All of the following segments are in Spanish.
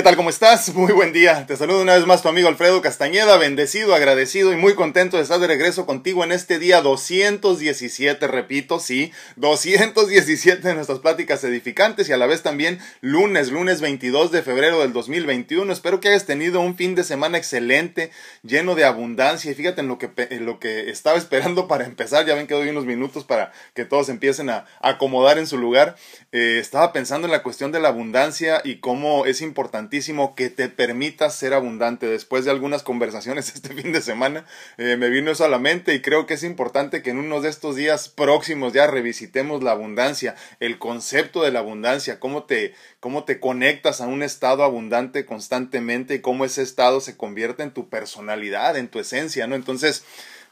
¿Qué tal? ¿Cómo estás? Muy buen día. Te saludo una vez más tu amigo Alfredo Castañeda, bendecido, agradecido y muy contento de estar de regreso contigo en este día 217, repito, sí, 217 de nuestras pláticas edificantes y a la vez también lunes, lunes 22 de febrero del 2021. Espero que hayas tenido un fin de semana excelente, lleno de abundancia y fíjate en lo que, lo que estaba esperando para empezar, ya ven que doy unos minutos para que todos empiecen a acomodar en su lugar. Eh, estaba pensando en la cuestión de la abundancia y cómo es importante que te permitas ser abundante. Después de algunas conversaciones este fin de semana, eh, me vino eso a la mente y creo que es importante que en uno de estos días próximos ya revisitemos la abundancia, el concepto de la abundancia, cómo te, cómo te conectas a un estado abundante constantemente y cómo ese estado se convierte en tu personalidad, en tu esencia, ¿no? Entonces,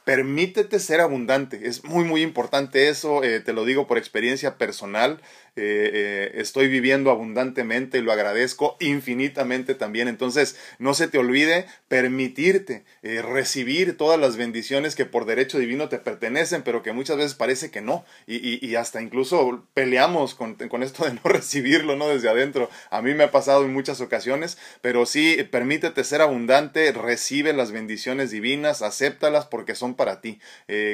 permítete ser abundante. Es muy, muy importante eso, eh, te lo digo por experiencia personal. Eh, eh, estoy viviendo abundantemente y lo agradezco infinitamente también. Entonces, no se te olvide permitirte eh, recibir todas las bendiciones que por derecho divino te pertenecen, pero que muchas veces parece que no. Y, y, hasta incluso peleamos con, con, esto de no recibirlo, ¿no? Desde adentro. A mí me ha pasado en muchas ocasiones, pero sí, permítete ser abundante, recibe las bendiciones divinas, acéptalas porque son para ti.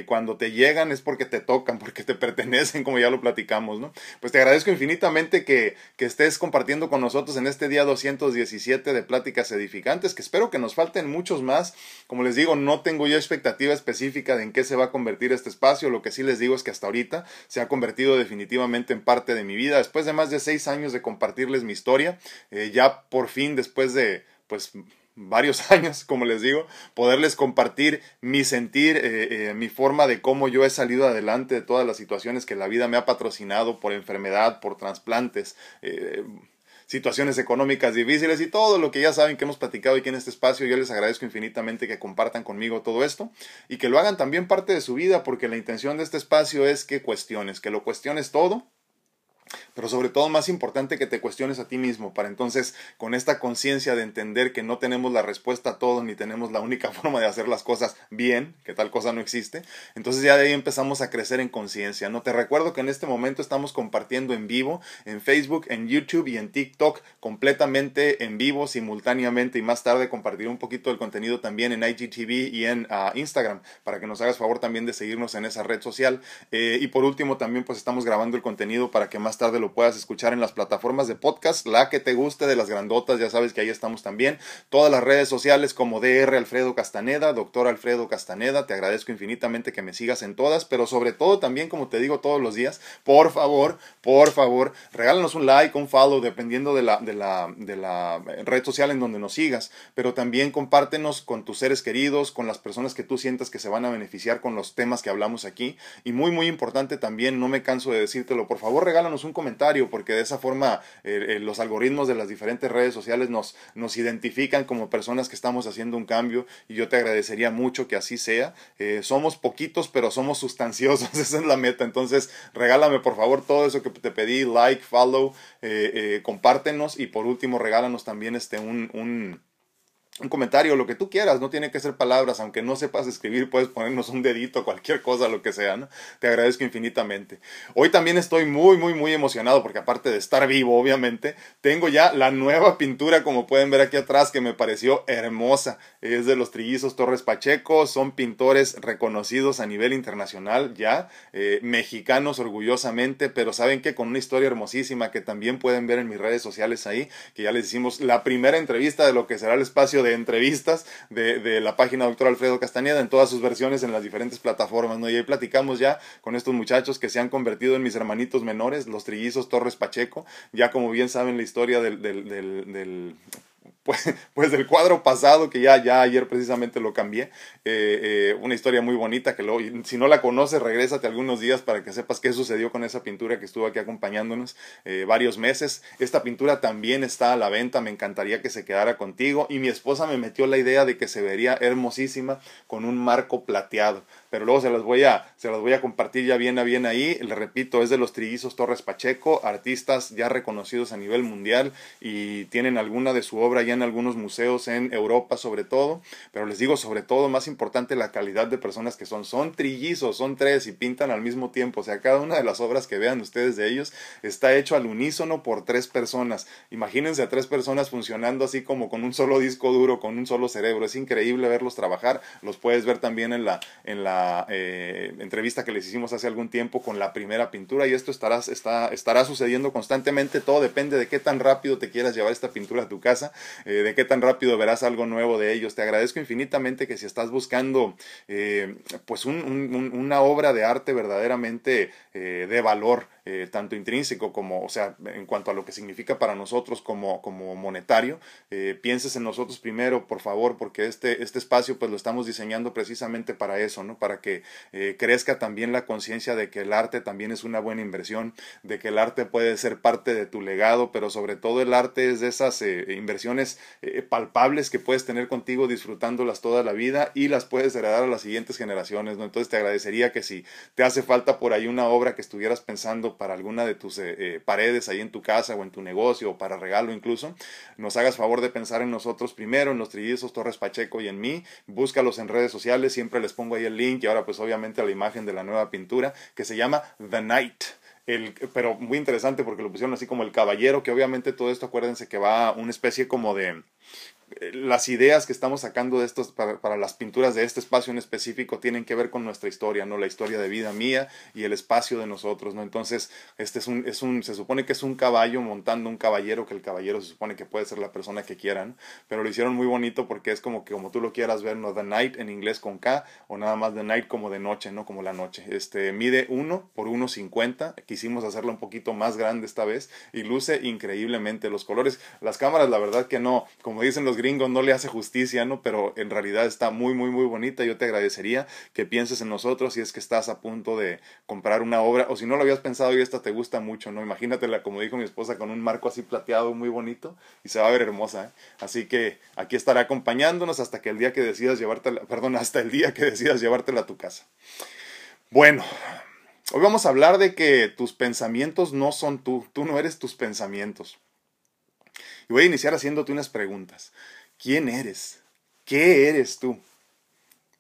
cuando te llegan es porque te tocan, porque te pertenecen, como ya lo platicamos, ¿no? Pues te agradezco agradezco infinitamente que, que, estés compartiendo con nosotros en este día 217 de Pláticas Edificantes, que espero que nos falten muchos más. Como les digo, no tengo yo expectativa específica de en qué se va a convertir este espacio. Lo que sí les digo es que hasta ahorita se ha convertido definitivamente en parte de mi vida. Después de más de seis años de compartirles mi historia, eh, ya por fin, después de, pues, varios años, como les digo, poderles compartir mi sentir, eh, eh, mi forma de cómo yo he salido adelante de todas las situaciones que la vida me ha patrocinado por enfermedad, por trasplantes, eh, situaciones económicas difíciles y todo lo que ya saben que hemos platicado aquí en este espacio. Yo les agradezco infinitamente que compartan conmigo todo esto y que lo hagan también parte de su vida porque la intención de este espacio es que cuestiones, que lo cuestiones todo pero sobre todo más importante que te cuestiones a ti mismo, para entonces con esta conciencia de entender que no tenemos la respuesta a todo, ni tenemos la única forma de hacer las cosas bien, que tal cosa no existe, entonces ya de ahí empezamos a crecer en conciencia, ¿no? Te recuerdo que en este momento estamos compartiendo en vivo, en Facebook, en YouTube y en TikTok, completamente en vivo, simultáneamente, y más tarde compartiré un poquito del contenido también en IGTV y en ah, Instagram, para que nos hagas favor también de seguirnos en esa red social. Eh, y por último, también pues estamos grabando el contenido para que más tarde lo puedas escuchar en las plataformas de podcast, la que te guste de las grandotas, ya sabes que ahí estamos también. Todas las redes sociales como DR Alfredo Castaneda, doctor Alfredo Castaneda, te agradezco infinitamente que me sigas en todas, pero sobre todo también, como te digo todos los días, por favor, por favor, regálanos un like, un follow, dependiendo de la, de la, de la red social en donde nos sigas, pero también compártenos con tus seres queridos, con las personas que tú sientas que se van a beneficiar con los temas que hablamos aquí. Y muy, muy importante también, no me canso de decírtelo, por favor, regálanos un comentario porque de esa forma eh, eh, los algoritmos de las diferentes redes sociales nos, nos identifican como personas que estamos haciendo un cambio y yo te agradecería mucho que así sea. Eh, somos poquitos, pero somos sustanciosos, esa es la meta. Entonces, regálame por favor todo eso que te pedí, like, follow, compártenos y por último, regálanos también este un, un un comentario, lo que tú quieras, no tiene que ser palabras, aunque no sepas escribir, puedes ponernos un dedito, cualquier cosa, lo que sea, ¿no? Te agradezco infinitamente. Hoy también estoy muy, muy, muy emocionado porque aparte de estar vivo, obviamente, tengo ya la nueva pintura, como pueden ver aquí atrás, que me pareció hermosa. Es de los trillizos Torres Pacheco, son pintores reconocidos a nivel internacional ya, eh, mexicanos orgullosamente, pero saben que con una historia hermosísima que también pueden ver en mis redes sociales ahí, que ya les hicimos la primera entrevista de lo que será el espacio de entrevistas de, de, la página Doctor Alfredo Castañeda en todas sus versiones en las diferentes plataformas, ¿no? Y ahí platicamos ya con estos muchachos que se han convertido en mis hermanitos menores, los trillizos Torres Pacheco, ya como bien saben la historia del, del, del pues, pues del cuadro pasado, que ya, ya ayer precisamente lo cambié. Eh, eh, una historia muy bonita que luego, si no la conoces, regrésate algunos días para que sepas qué sucedió con esa pintura que estuvo aquí acompañándonos eh, varios meses. Esta pintura también está a la venta, me encantaría que se quedara contigo. Y mi esposa me metió la idea de que se vería hermosísima con un marco plateado pero luego se las voy a, se las voy a compartir ya bien a bien ahí. Le repito, es de los trillizos Torres Pacheco, artistas ya reconocidos a nivel mundial y tienen alguna de su obra ya en algunos museos en Europa sobre todo, pero les digo sobre todo, más importante, la calidad de personas que son. Son trillizos, son tres y pintan al mismo tiempo. O sea, cada una de las obras que vean ustedes de ellos está hecho al unísono por tres personas. Imagínense a tres personas funcionando así como con un solo disco duro, con un solo cerebro. Es increíble verlos trabajar. Los puedes ver también en la, en la eh, entrevista que les hicimos hace algún tiempo con la primera pintura y esto estará, está, estará sucediendo constantemente. Todo depende de qué tan rápido te quieras llevar esta pintura a tu casa, eh, de qué tan rápido verás algo nuevo de ellos. Te agradezco infinitamente que si estás buscando eh, pues una obra de arte verdaderamente de valor, eh, tanto intrínseco como, o sea, en cuanto a lo que significa para nosotros como, como monetario, eh, pienses en nosotros primero, por favor, porque este, este espacio pues lo estamos diseñando precisamente para eso, ¿no? Para que eh, crezca también la conciencia de que el arte también es una buena inversión, de que el arte puede ser parte de tu legado, pero sobre todo el arte es de esas inversiones palpables que puedes tener contigo disfrutándolas toda la vida y las puedes heredar a las siguientes generaciones, ¿no? Entonces te agradecería que si te hace falta por ahí una obra que estuvieras pensando para alguna de tus eh, eh, paredes ahí en tu casa o en tu negocio o para regalo incluso, nos hagas favor de pensar en nosotros primero, en los trillizos Torres Pacheco y en mí, búscalos en redes sociales, siempre les pongo ahí el link y ahora pues obviamente la imagen de la nueva pintura que se llama The Night. El, pero muy interesante porque lo pusieron así como el caballero, que obviamente todo esto acuérdense que va una especie como de las ideas que estamos sacando de estos para, las pinturas de este espacio en específico tienen que ver con nuestra historia, ¿no? La historia de vida mía y el espacio de nosotros, ¿no? Entonces, este es un, es un, se supone que es un caballo montando un caballero, que el caballero se supone que puede ser la persona que quieran, pero lo hicieron muy bonito porque es como que como tú lo quieras ver, ¿no? The Night en inglés con K, o nada más The Night como de noche, ¿no? Como la noche. Este, mide 1 por 1.50, quisimos hacerlo un poquito más grande esta vez y luce increíblemente los colores. Las cámaras, la verdad que no, como dicen los gringo no le hace justicia, ¿no? Pero en realidad está muy, muy, muy bonita. Yo te agradecería que pienses en nosotros si es que estás a punto de comprar una obra o si no lo habías pensado y esta te gusta mucho, ¿no? Imagínatela, como dijo mi esposa, con un marco así plateado muy bonito y se va a ver hermosa, ¿eh? Así que aquí estará acompañándonos hasta que el día que decidas llevártela, perdón, hasta el día que decidas llevártela a tu casa. Bueno, hoy vamos a hablar de que tus pensamientos no son tú, tú no eres tus pensamientos. Y voy a iniciar haciéndote unas preguntas. ¿Quién eres? ¿Qué eres tú?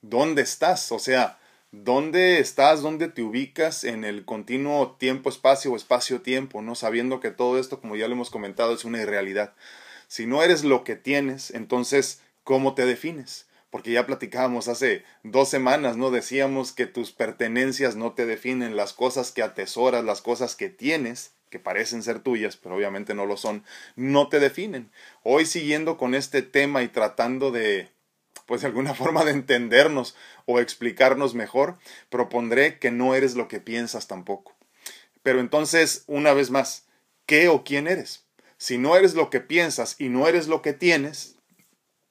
¿Dónde estás? O sea, ¿dónde estás? ¿Dónde te ubicas en el continuo tiempo-espacio o espacio-tiempo? ¿no? Sabiendo que todo esto, como ya lo hemos comentado, es una irrealidad. Si no eres lo que tienes, entonces, ¿cómo te defines? Porque ya platicábamos hace dos semanas, ¿no? Decíamos que tus pertenencias no te definen, las cosas que atesoras, las cosas que tienes, que parecen ser tuyas, pero obviamente no lo son, no te definen. Hoy siguiendo con este tema y tratando de, pues de alguna forma de entendernos o explicarnos mejor, propondré que no eres lo que piensas tampoco. Pero entonces, una vez más, ¿qué o quién eres? Si no eres lo que piensas y no eres lo que tienes,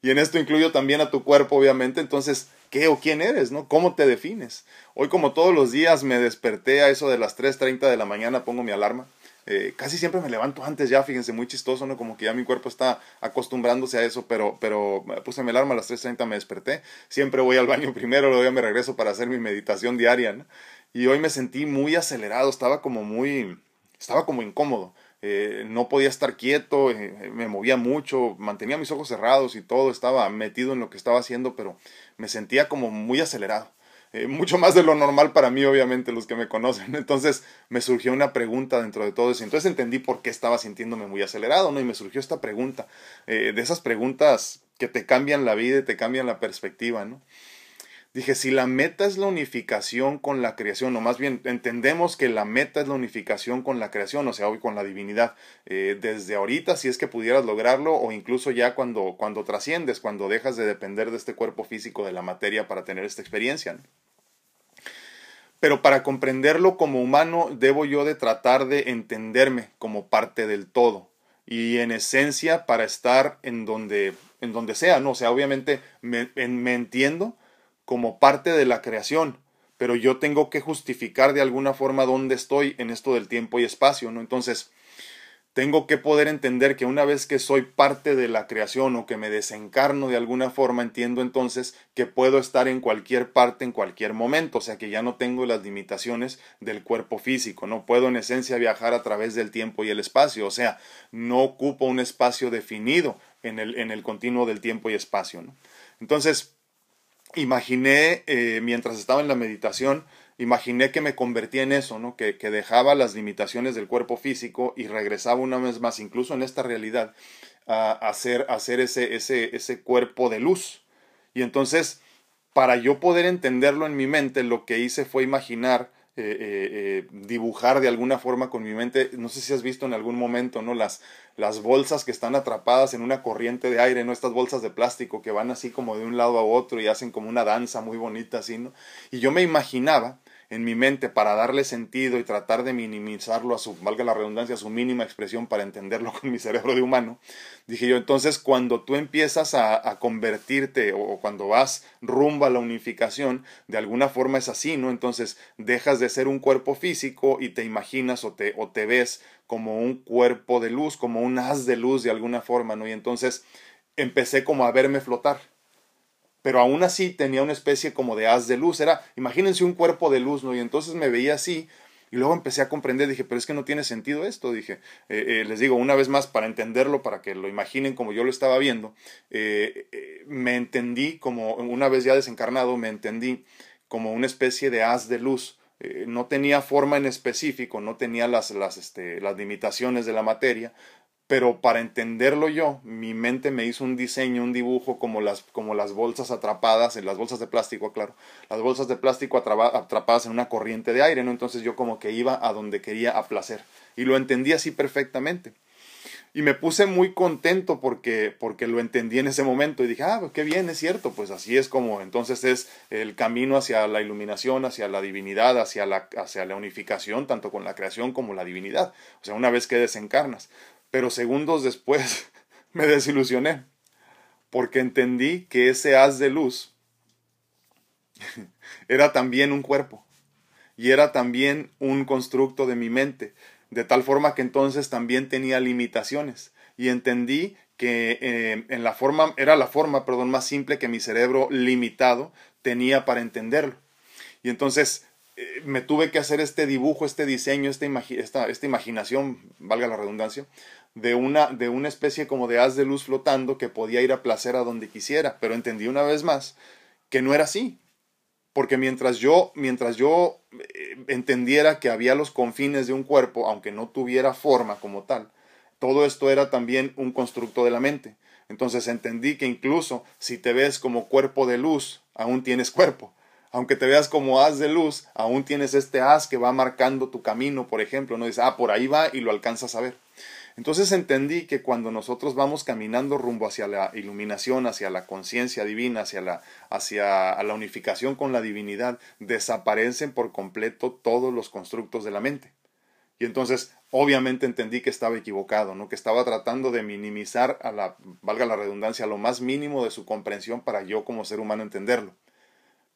y en esto incluyo también a tu cuerpo, obviamente, entonces, qué o quién eres, ¿no? ¿Cómo te defines? Hoy como todos los días me desperté a eso de las 3.30 de la mañana, pongo mi alarma. Eh, casi siempre me levanto antes ya, fíjense, muy chistoso, ¿no? Como que ya mi cuerpo está acostumbrándose a eso, pero, pero puse mi alarma a las 3.30, me desperté. Siempre voy al baño primero, luego ya me regreso para hacer mi meditación diaria, ¿no? Y hoy me sentí muy acelerado, estaba como muy, estaba como incómodo. Eh, no podía estar quieto, eh, me movía mucho, mantenía mis ojos cerrados y todo, estaba metido en lo que estaba haciendo, pero me sentía como muy acelerado. Eh, mucho más de lo normal para mí, obviamente, los que me conocen. Entonces me surgió una pregunta dentro de todo eso. Entonces entendí por qué estaba sintiéndome muy acelerado, ¿no? Y me surgió esta pregunta, de esas preguntas que te cambian la vida y te cambian la perspectiva, ¿no? Dije, si la meta es la unificación con la creación, o más bien entendemos que la meta es la unificación con la creación, o sea, hoy con la divinidad, eh, desde ahorita, si es que pudieras lograrlo, o incluso ya cuando, cuando trasciendes, cuando dejas de depender de este cuerpo físico, de la materia, para tener esta experiencia. Pero para comprenderlo como humano, debo yo de tratar de entenderme como parte del todo. Y en esencia, para estar en donde, en donde sea, ¿no? O sea, obviamente me, me entiendo, como parte de la creación, pero yo tengo que justificar de alguna forma dónde estoy en esto del tiempo y espacio, ¿no? Entonces, tengo que poder entender que una vez que soy parte de la creación o que me desencarno de alguna forma, entiendo entonces que puedo estar en cualquier parte en cualquier momento, o sea que ya no tengo las limitaciones del cuerpo físico, no puedo en esencia viajar a través del tiempo y el espacio, o sea, no ocupo un espacio definido en el, en el continuo del tiempo y espacio. ¿no? Entonces, imaginé eh, mientras estaba en la meditación, imaginé que me convertía en eso, ¿no? Que, dejaba las limitaciones del cuerpo físico y regresaba una vez más, incluso en esta realidad, a hacer, hacer ese, ese, ese cuerpo de luz. Y entonces, para yo poder entenderlo en mi mente, lo que hice fue imaginar eh, eh, eh, dibujar de alguna forma con mi mente. No sé si has visto en algún momento, ¿no? Las, las bolsas que están atrapadas en una corriente de aire, ¿no? Estas bolsas de plástico que van así como de un lado a otro y hacen como una danza muy bonita, así, ¿no? Y yo me imaginaba en mi mente para darle sentido y tratar de minimizarlo a su, valga la redundancia, a su mínima expresión para entenderlo con mi cerebro de humano, dije yo, entonces cuando tú empiezas a, convertirte o, cuando vas rumbo a la unificación, de alguna forma es así, ¿no? Entonces dejas de ser un cuerpo físico y te imaginas o te, o te ves como un cuerpo de luz, como un haz de luz de alguna forma, ¿no? Y entonces empecé como a verme flotar pero aún así tenía una especie como de haz de luz. Era, imagínense un cuerpo de luz, ¿no? Y entonces me veía así. Y luego empecé a comprender, dije, pero es que no tiene sentido esto, dije, eh, eh, les digo una vez más para entenderlo, para que lo imaginen como yo lo estaba viendo, eh, me entendí como, una vez ya desencarnado, me entendí como una especie de haz de luz, no tenía forma en específico, no tenía las, las, este, las limitaciones de la materia, pero para entenderlo yo, mi mente me hizo un diseño, un dibujo como las, como las bolsas atrapadas, en las bolsas de plástico, claro, las bolsas de plástico atrapadas en una corriente de aire, ¿no? Entonces yo como que iba a donde quería a placer y lo entendí así perfectamente. Y me puse muy contento porque, porque lo entendí en ese momento y dije, ah, qué bien, es cierto, pues así es como entonces es el camino hacia la iluminación, hacia la divinidad, hacia la, hacia la unificación, tanto con la creación como la divinidad. O sea, una vez que desencarnas pero segundos después me desilusioné, porque entendí que ese haz de luz era también un cuerpo y era también un constructo de mi mente, de tal forma que entonces también tenía limitaciones y entendí que eh, en la forma era la forma, perdón, más simple que mi cerebro limitado tenía para entenderlo. Y entonces eh, me tuve que hacer este dibujo, este diseño, esta, esta, esta, imaginación, valga la redundancia, de una, de una especie como de haz de luz flotando que podía ir a placer a donde quisiera, pero entendí una vez más que no era así, porque mientras yo, mientras yo eh, entendiera que había los confines de un cuerpo, aunque no tuviera forma como tal, todo esto era también un constructo de la mente. Entonces entendí que incluso si te ves como cuerpo de luz, aún tienes cuerpo aunque te veas como haz de luz, aún tienes este haz que va marcando tu camino, por ejemplo, no dices, ah, por ahí va y lo alcanzas a ver. Entonces entendí que cuando nosotros vamos caminando rumbo hacia la iluminación, hacia la conciencia divina, hacia la, hacia la unificación con la divinidad, desaparecen por completo todos los constructos de la mente. Y entonces, obviamente entendí que estaba equivocado, ¿no? Que estaba tratando de minimizar a la, valga la redundancia, lo más mínimo de su comprensión para yo como ser humano entenderlo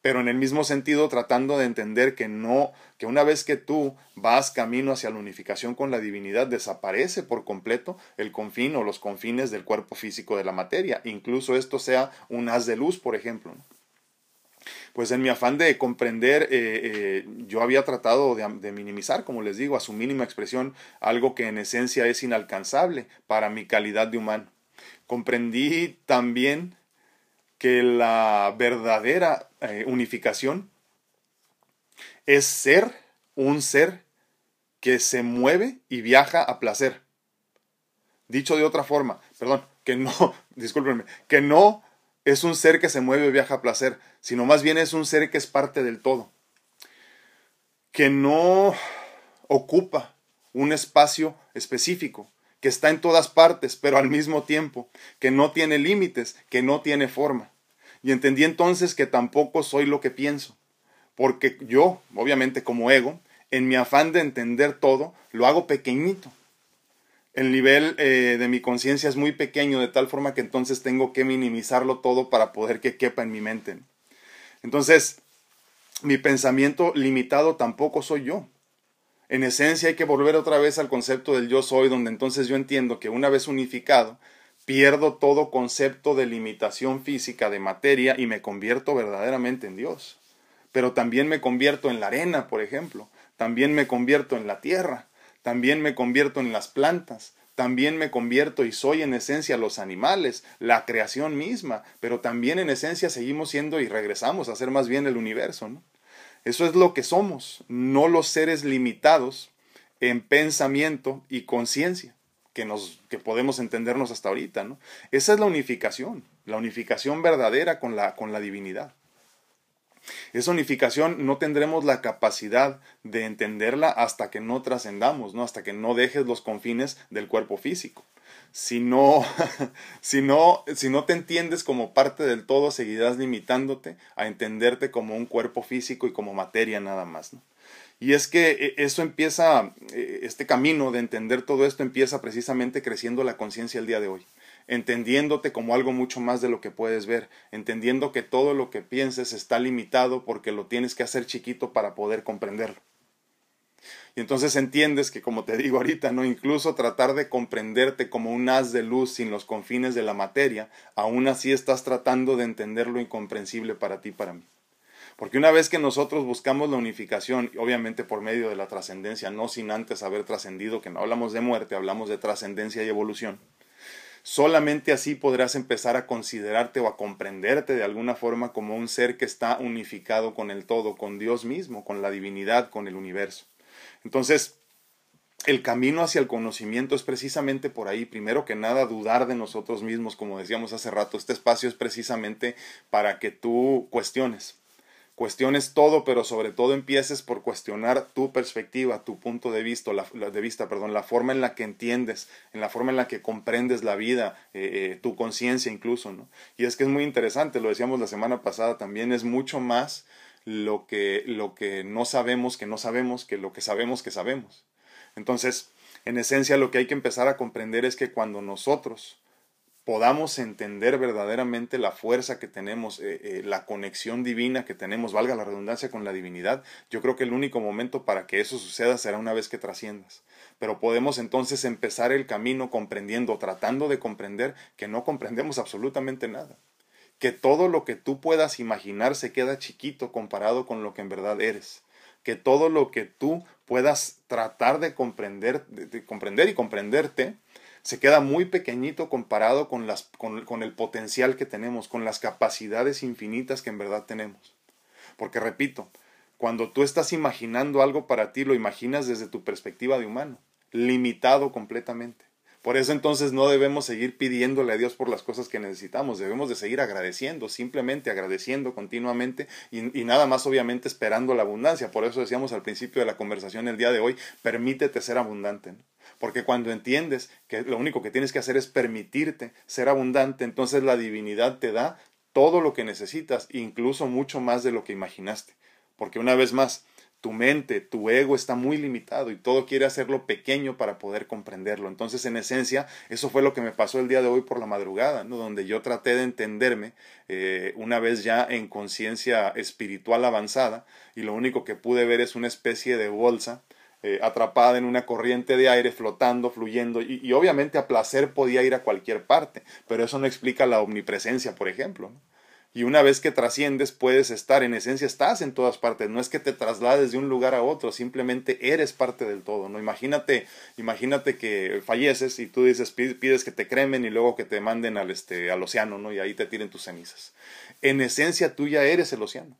pero en el mismo sentido tratando de entender que no, que una vez que tú vas camino hacia la unificación con la divinidad, desaparece por completo el confín o los confines del cuerpo físico de la materia, incluso esto sea un haz de luz, por ejemplo. Pues en mi afán de comprender, eh, eh, yo había tratado de, de minimizar, como les digo, a su mínima expresión, algo que en esencia es inalcanzable para mi calidad de humano. Comprendí también que la verdadera eh, unificación es ser un ser que se mueve y viaja a placer. Dicho de otra forma, perdón, que no, discúlpenme, que no es un ser que se mueve y viaja a placer, sino más bien es un ser que es parte del todo, que no ocupa un espacio específico, que está en todas partes, pero al mismo tiempo, que no tiene límites, que no tiene forma. Y entendí entonces que tampoco soy lo que pienso, porque yo, obviamente como ego, en mi afán de entender todo, lo hago pequeñito. El nivel eh, de mi conciencia es muy pequeño, de tal forma que entonces tengo que minimizarlo todo para poder que quepa en mi mente. Entonces, mi pensamiento limitado tampoco soy yo. En esencia hay que volver otra vez al concepto del yo soy, donde entonces yo entiendo que una vez unificado, pierdo todo concepto de limitación física de materia y me convierto verdaderamente en Dios. Pero también me convierto en la arena, por ejemplo, también me convierto en la tierra, también me convierto en las plantas, también me convierto y soy en esencia los animales, la creación misma, pero también en esencia seguimos siendo y regresamos a ser más bien el universo. ¿no? Eso es lo que somos, no los seres limitados en pensamiento y conciencia que, nos, que podemos entendernos hasta ahorita. ¿no? Esa es la unificación, la unificación verdadera con la, con la divinidad. Esa unificación no tendremos la capacidad de entenderla hasta que no trascendamos, ¿no? hasta que no dejes los confines del cuerpo físico. Si no, si no, si no te entiendes como parte del todo, seguirás limitándote a entenderte como un cuerpo físico y como materia nada más. Y es que eh, eso empieza, eh, este camino de entender todo esto empieza precisamente creciendo la conciencia el día de hoy entendiéndote como algo mucho más de lo que puedes ver, entendiendo que todo lo que pienses está limitado porque lo tienes que hacer chiquito para poder comprenderlo. Y entonces entiendes que, como te digo ahorita, no incluso tratar de comprenderte como un haz de luz sin los confines de la materia, aún así estás tratando de entender lo incomprensible para ti y para mí. Porque una vez que nosotros buscamos la unificación, obviamente por medio de la trascendencia, no sin antes haber trascendido, que no hablamos de muerte, hablamos de trascendencia y evolución, Solamente así podrás empezar a considerarte o a comprenderte de alguna forma como un ser que está unificado con el todo, con Dios mismo, con la divinidad, con el universo. Entonces, el camino hacia el conocimiento es precisamente por ahí. Primero que nada, dudar de nosotros mismos, como decíamos hace rato. Este espacio es precisamente para que tú cuestiones, cuestiones todo, pero sobre todo empieces por cuestionar tu perspectiva, tu punto de vista, la, de vista, perdón, la forma en la que entiendes, en la forma en la que comprendes la vida, eh, eh, tu conciencia incluso, ¿no? Y es que es muy interesante, lo decíamos la semana pasada también, es mucho más lo que, lo que no sabemos que no sabemos que lo que sabemos que sabemos. Entonces, en esencia lo que hay que empezar a comprender es que cuando nosotros podamos entender verdaderamente la fuerza que tenemos, eh, eh, la conexión divina que tenemos, valga la redundancia con la divinidad, yo creo que el único momento para que eso suceda será una vez que trasciendas. Pero podemos entonces empezar el camino comprendiendo, tratando de comprender que no comprendemos absolutamente nada. Que todo lo que tú puedas imaginar se queda chiquito comparado con lo que en verdad eres. Que todo lo que tú puedas tratar de comprender, de comprender y comprenderte, se queda muy pequeñito comparado con, las, con, con el potencial que tenemos, con las capacidades infinitas que en verdad tenemos. Porque repito, cuando tú estás imaginando algo para ti, lo imaginas desde tu perspectiva de humano, limitado completamente. Por eso entonces no debemos seguir pidiéndole a Dios por las cosas que necesitamos, debemos de seguir agradeciendo, simplemente agradeciendo continuamente y, nada más obviamente esperando la abundancia. Por eso decíamos al principio de la conversación el día de hoy, permítete ser abundante. Porque cuando entiendes que lo único que tienes que hacer es permitirte ser abundante, entonces la divinidad te da todo lo que necesitas, incluso mucho más de lo que imaginaste. Porque una vez más, tu mente, tu ego está muy limitado y todo quiere hacerlo pequeño para poder comprenderlo. Entonces, en esencia, eso fue lo que me pasó el día de hoy por la madrugada, ¿no? donde yo traté de entenderme eh, una vez ya en conciencia espiritual avanzada y lo único que pude ver es una especie de bolsa eh, atrapada en una corriente de aire, flotando, fluyendo, y, obviamente a placer podía ir a cualquier parte, pero eso no explica la omnipresencia, por ejemplo. Y una vez que trasciendes, puedes estar, en esencia estás en todas partes, no es que te traslades de un lugar a otro, simplemente eres parte del todo, ¿no? Imagínate, imagínate que falleces y tú dices, pides que te cremen y luego que te manden al, este, al océano, ¿no? Y ahí te tiren tus cenizas. En esencia tú ya eres el océano.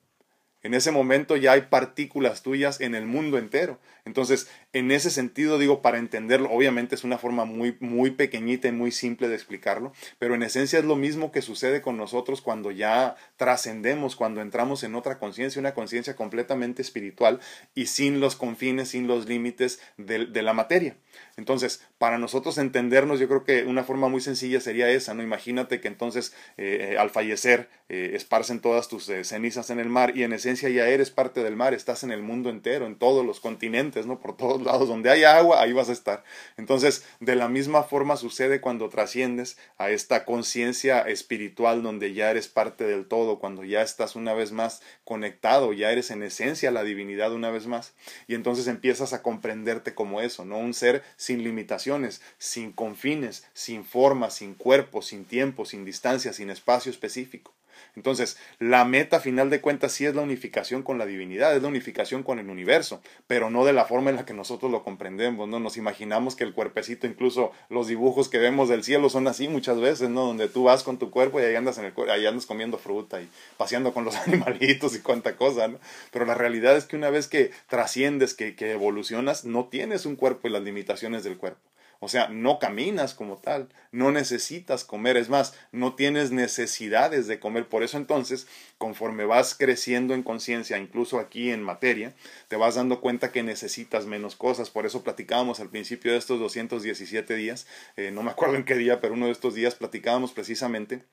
En ese momento ya hay partículas tuyas en el mundo entero. Entonces, en ese sentido, digo, para entenderlo, obviamente es una forma muy, muy pequeñita y muy simple de explicarlo, pero en esencia es lo mismo que sucede con nosotros cuando ya trascendemos, cuando entramos en otra conciencia, una conciencia completamente espiritual y sin los confines, sin los límites de, la materia. Entonces, para nosotros entendernos, yo creo que una forma muy sencilla sería esa, ¿no? Imagínate que entonces eh, al fallecer eh, esparcen todas tus eh, cenizas en el mar y en esencia ya eres parte del mar, estás en el mundo entero, en todos los continentes, ¿no? Por todos lados, donde hay agua, ahí vas a estar. Entonces, de la misma forma sucede cuando trasciendes a esta conciencia espiritual donde ya eres parte del todo, cuando ya estás una vez más conectado, ya eres en esencia la divinidad una vez más. Y entonces empiezas a comprenderte como eso, ¿no? Un ser sin limitaciones, sin confines, sin forma, sin cuerpo, sin tiempo, sin distancia, sin espacio específico. Entonces, la meta final de cuentas sí es la unificación con la divinidad, es la unificación con el universo, pero no de la forma en la que nosotros lo comprendemos, ¿no? Nos imaginamos que el cuerpecito, incluso los dibujos que vemos del cielo son así muchas veces, ¿no? Donde tú vas con tu cuerpo y ahí andas, en el, ahí andas comiendo fruta y paseando con los animalitos y cuánta cosa, ¿no? Pero la realidad es que una vez que trasciendes, que, que evolucionas, no tienes un cuerpo y las limitaciones del cuerpo. O sea, no caminas como tal, no necesitas comer, es más, no tienes necesidades de comer. Por eso entonces, conforme vas creciendo en conciencia, incluso aquí en materia, te vas dando cuenta que necesitas menos cosas. Por eso platicábamos al principio de estos 217 días, eh, no me acuerdo en qué día, pero uno de estos días platicábamos precisamente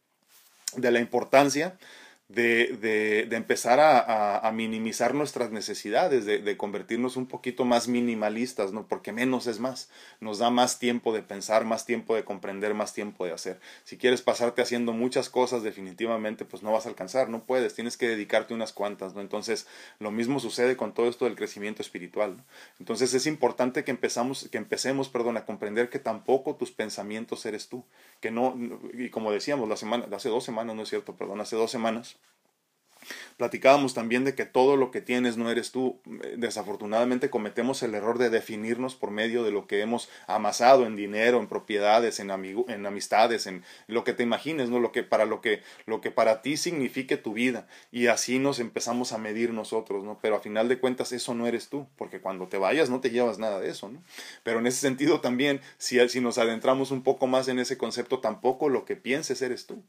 de la importancia de, de, de empezar a, a, minimizar nuestras necesidades, de, de, convertirnos un poquito más minimalistas, ¿no? Porque menos es más. Nos da más tiempo de pensar, más tiempo de comprender, más tiempo de hacer. Si quieres pasarte haciendo muchas cosas, definitivamente, pues no vas a alcanzar, no puedes, tienes que dedicarte unas cuantas, ¿no? Entonces, lo mismo sucede con todo esto del crecimiento espiritual. Entonces, es importante que, empezamos, que empecemos, perdón, a comprender que tampoco tus pensamientos eres tú. Que no, y como decíamos la semana, hace dos semanas, no es cierto, perdón, hace dos semanas, Platicábamos también de que todo lo que tienes no eres tú. Desafortunadamente cometemos el error de definirnos por medio de lo que hemos amasado en dinero, en propiedades, en, en amistades, en lo que te imagines, ¿no? Lo que para lo que lo que para ti signifique tu vida y así nos empezamos a medir nosotros, ¿no? Pero a final de cuentas eso no eres tú, porque cuando te vayas no te llevas nada de eso, ¿no? Pero en ese sentido también si si nos adentramos un poco más en ese concepto tampoco lo que pienses eres tú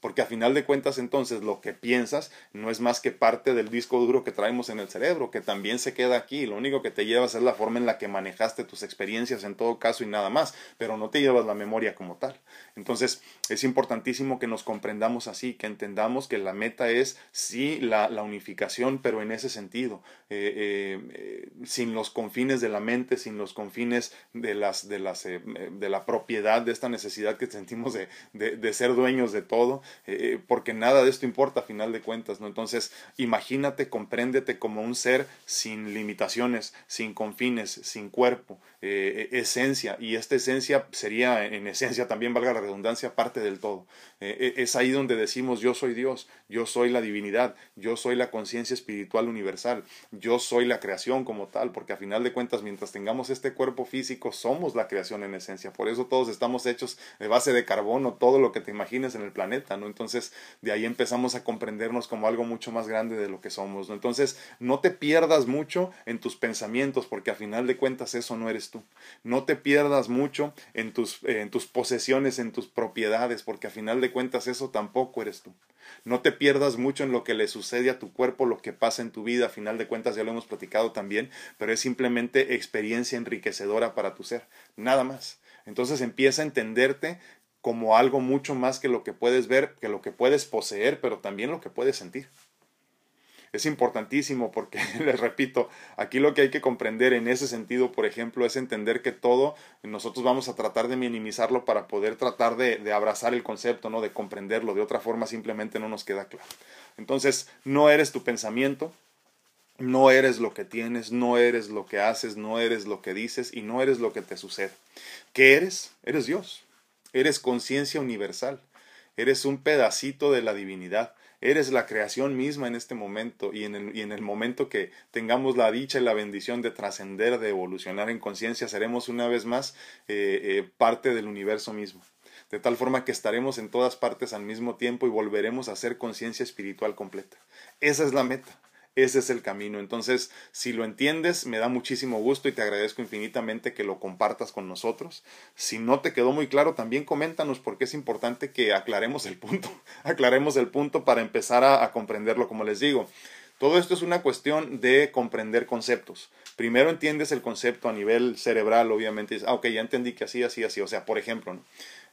porque a final de cuentas entonces lo que piensas no es más que parte del disco duro que traemos en el cerebro, que también se queda aquí, lo único que te llevas es la forma en la que manejaste tus experiencias en todo caso y nada más, pero no te llevas la memoria como tal. Entonces es importantísimo que nos comprendamos así, que entendamos que la meta es sí la, la unificación, pero en ese sentido, eh, eh, eh, sin los confines de la mente, sin los confines de, las, de, las, de la propiedad, de esta necesidad que sentimos de, de ser dueños de todo, eh, porque nada de esto importa a final de cuentas, ¿no? Entonces, imagínate, compréndete como un ser sin limitaciones, sin confines, sin cuerpo, eh, esencia, y esta esencia sería, en esencia también, valga la redundancia, parte del todo. Eh, es ahí donde decimos, yo soy Dios, yo soy la divinidad, yo soy la conciencia espiritual universal, yo soy la creación como tal, porque a final de cuentas, mientras tengamos este cuerpo físico, somos la creación en esencia. Por eso todos estamos hechos de base de carbono, todo lo que te imagines en el planeta, ¿no? Entonces, de ahí empezamos a comprendernos como algo mucho más grande de lo que somos, ¿no? Entonces, no te pierdas mucho en tus pensamientos, porque a final de cuentas eso no eres No te pierdas mucho en tus, en tus posesiones, en tus propiedades, porque a final de cuentas eso tampoco eres tú. No te pierdas mucho en lo que le sucede a tu cuerpo, lo que pasa en tu vida, a final de cuentas ya lo hemos platicado también, pero es simplemente experiencia enriquecedora para tu ser, nada más. Entonces empieza a entenderte como algo mucho más que lo que puedes ver, que lo que puedes poseer, pero también lo que puedes sentir. Es importantísimo porque, les repito, aquí lo que hay que comprender en ese sentido, por ejemplo, es entender que todo nosotros vamos a tratar de minimizarlo para poder tratar de, de abrazar el concepto, ¿no? de comprenderlo. De otra forma simplemente no nos queda claro. Entonces, no eres tu pensamiento, no eres lo que tienes, no eres lo que haces, no eres lo que dices y no eres lo que te sucede. ¿Qué eres? Eres Dios. Eres conciencia universal. Eres un pedacito de la divinidad. Eres la creación misma en este momento y en el, y en el momento que tengamos la dicha y la bendición de trascender, de evolucionar en conciencia, seremos una vez más eh, eh, parte del universo mismo. De tal forma que estaremos en todas partes al mismo tiempo y volveremos a ser conciencia espiritual completa. Esa es la meta. Ese es el camino. Entonces, si lo entiendes, me da muchísimo gusto y te agradezco infinitamente que lo compartas con nosotros. Si no te quedó muy claro, también coméntanos porque es importante que aclaremos el punto. aclaremos el punto para empezar a, comprenderlo, como les digo. Todo esto es una cuestión de comprender conceptos. Primero entiendes el concepto a nivel cerebral, obviamente. Ah, ok, ya entendí que así, así, así. O sea, por ejemplo,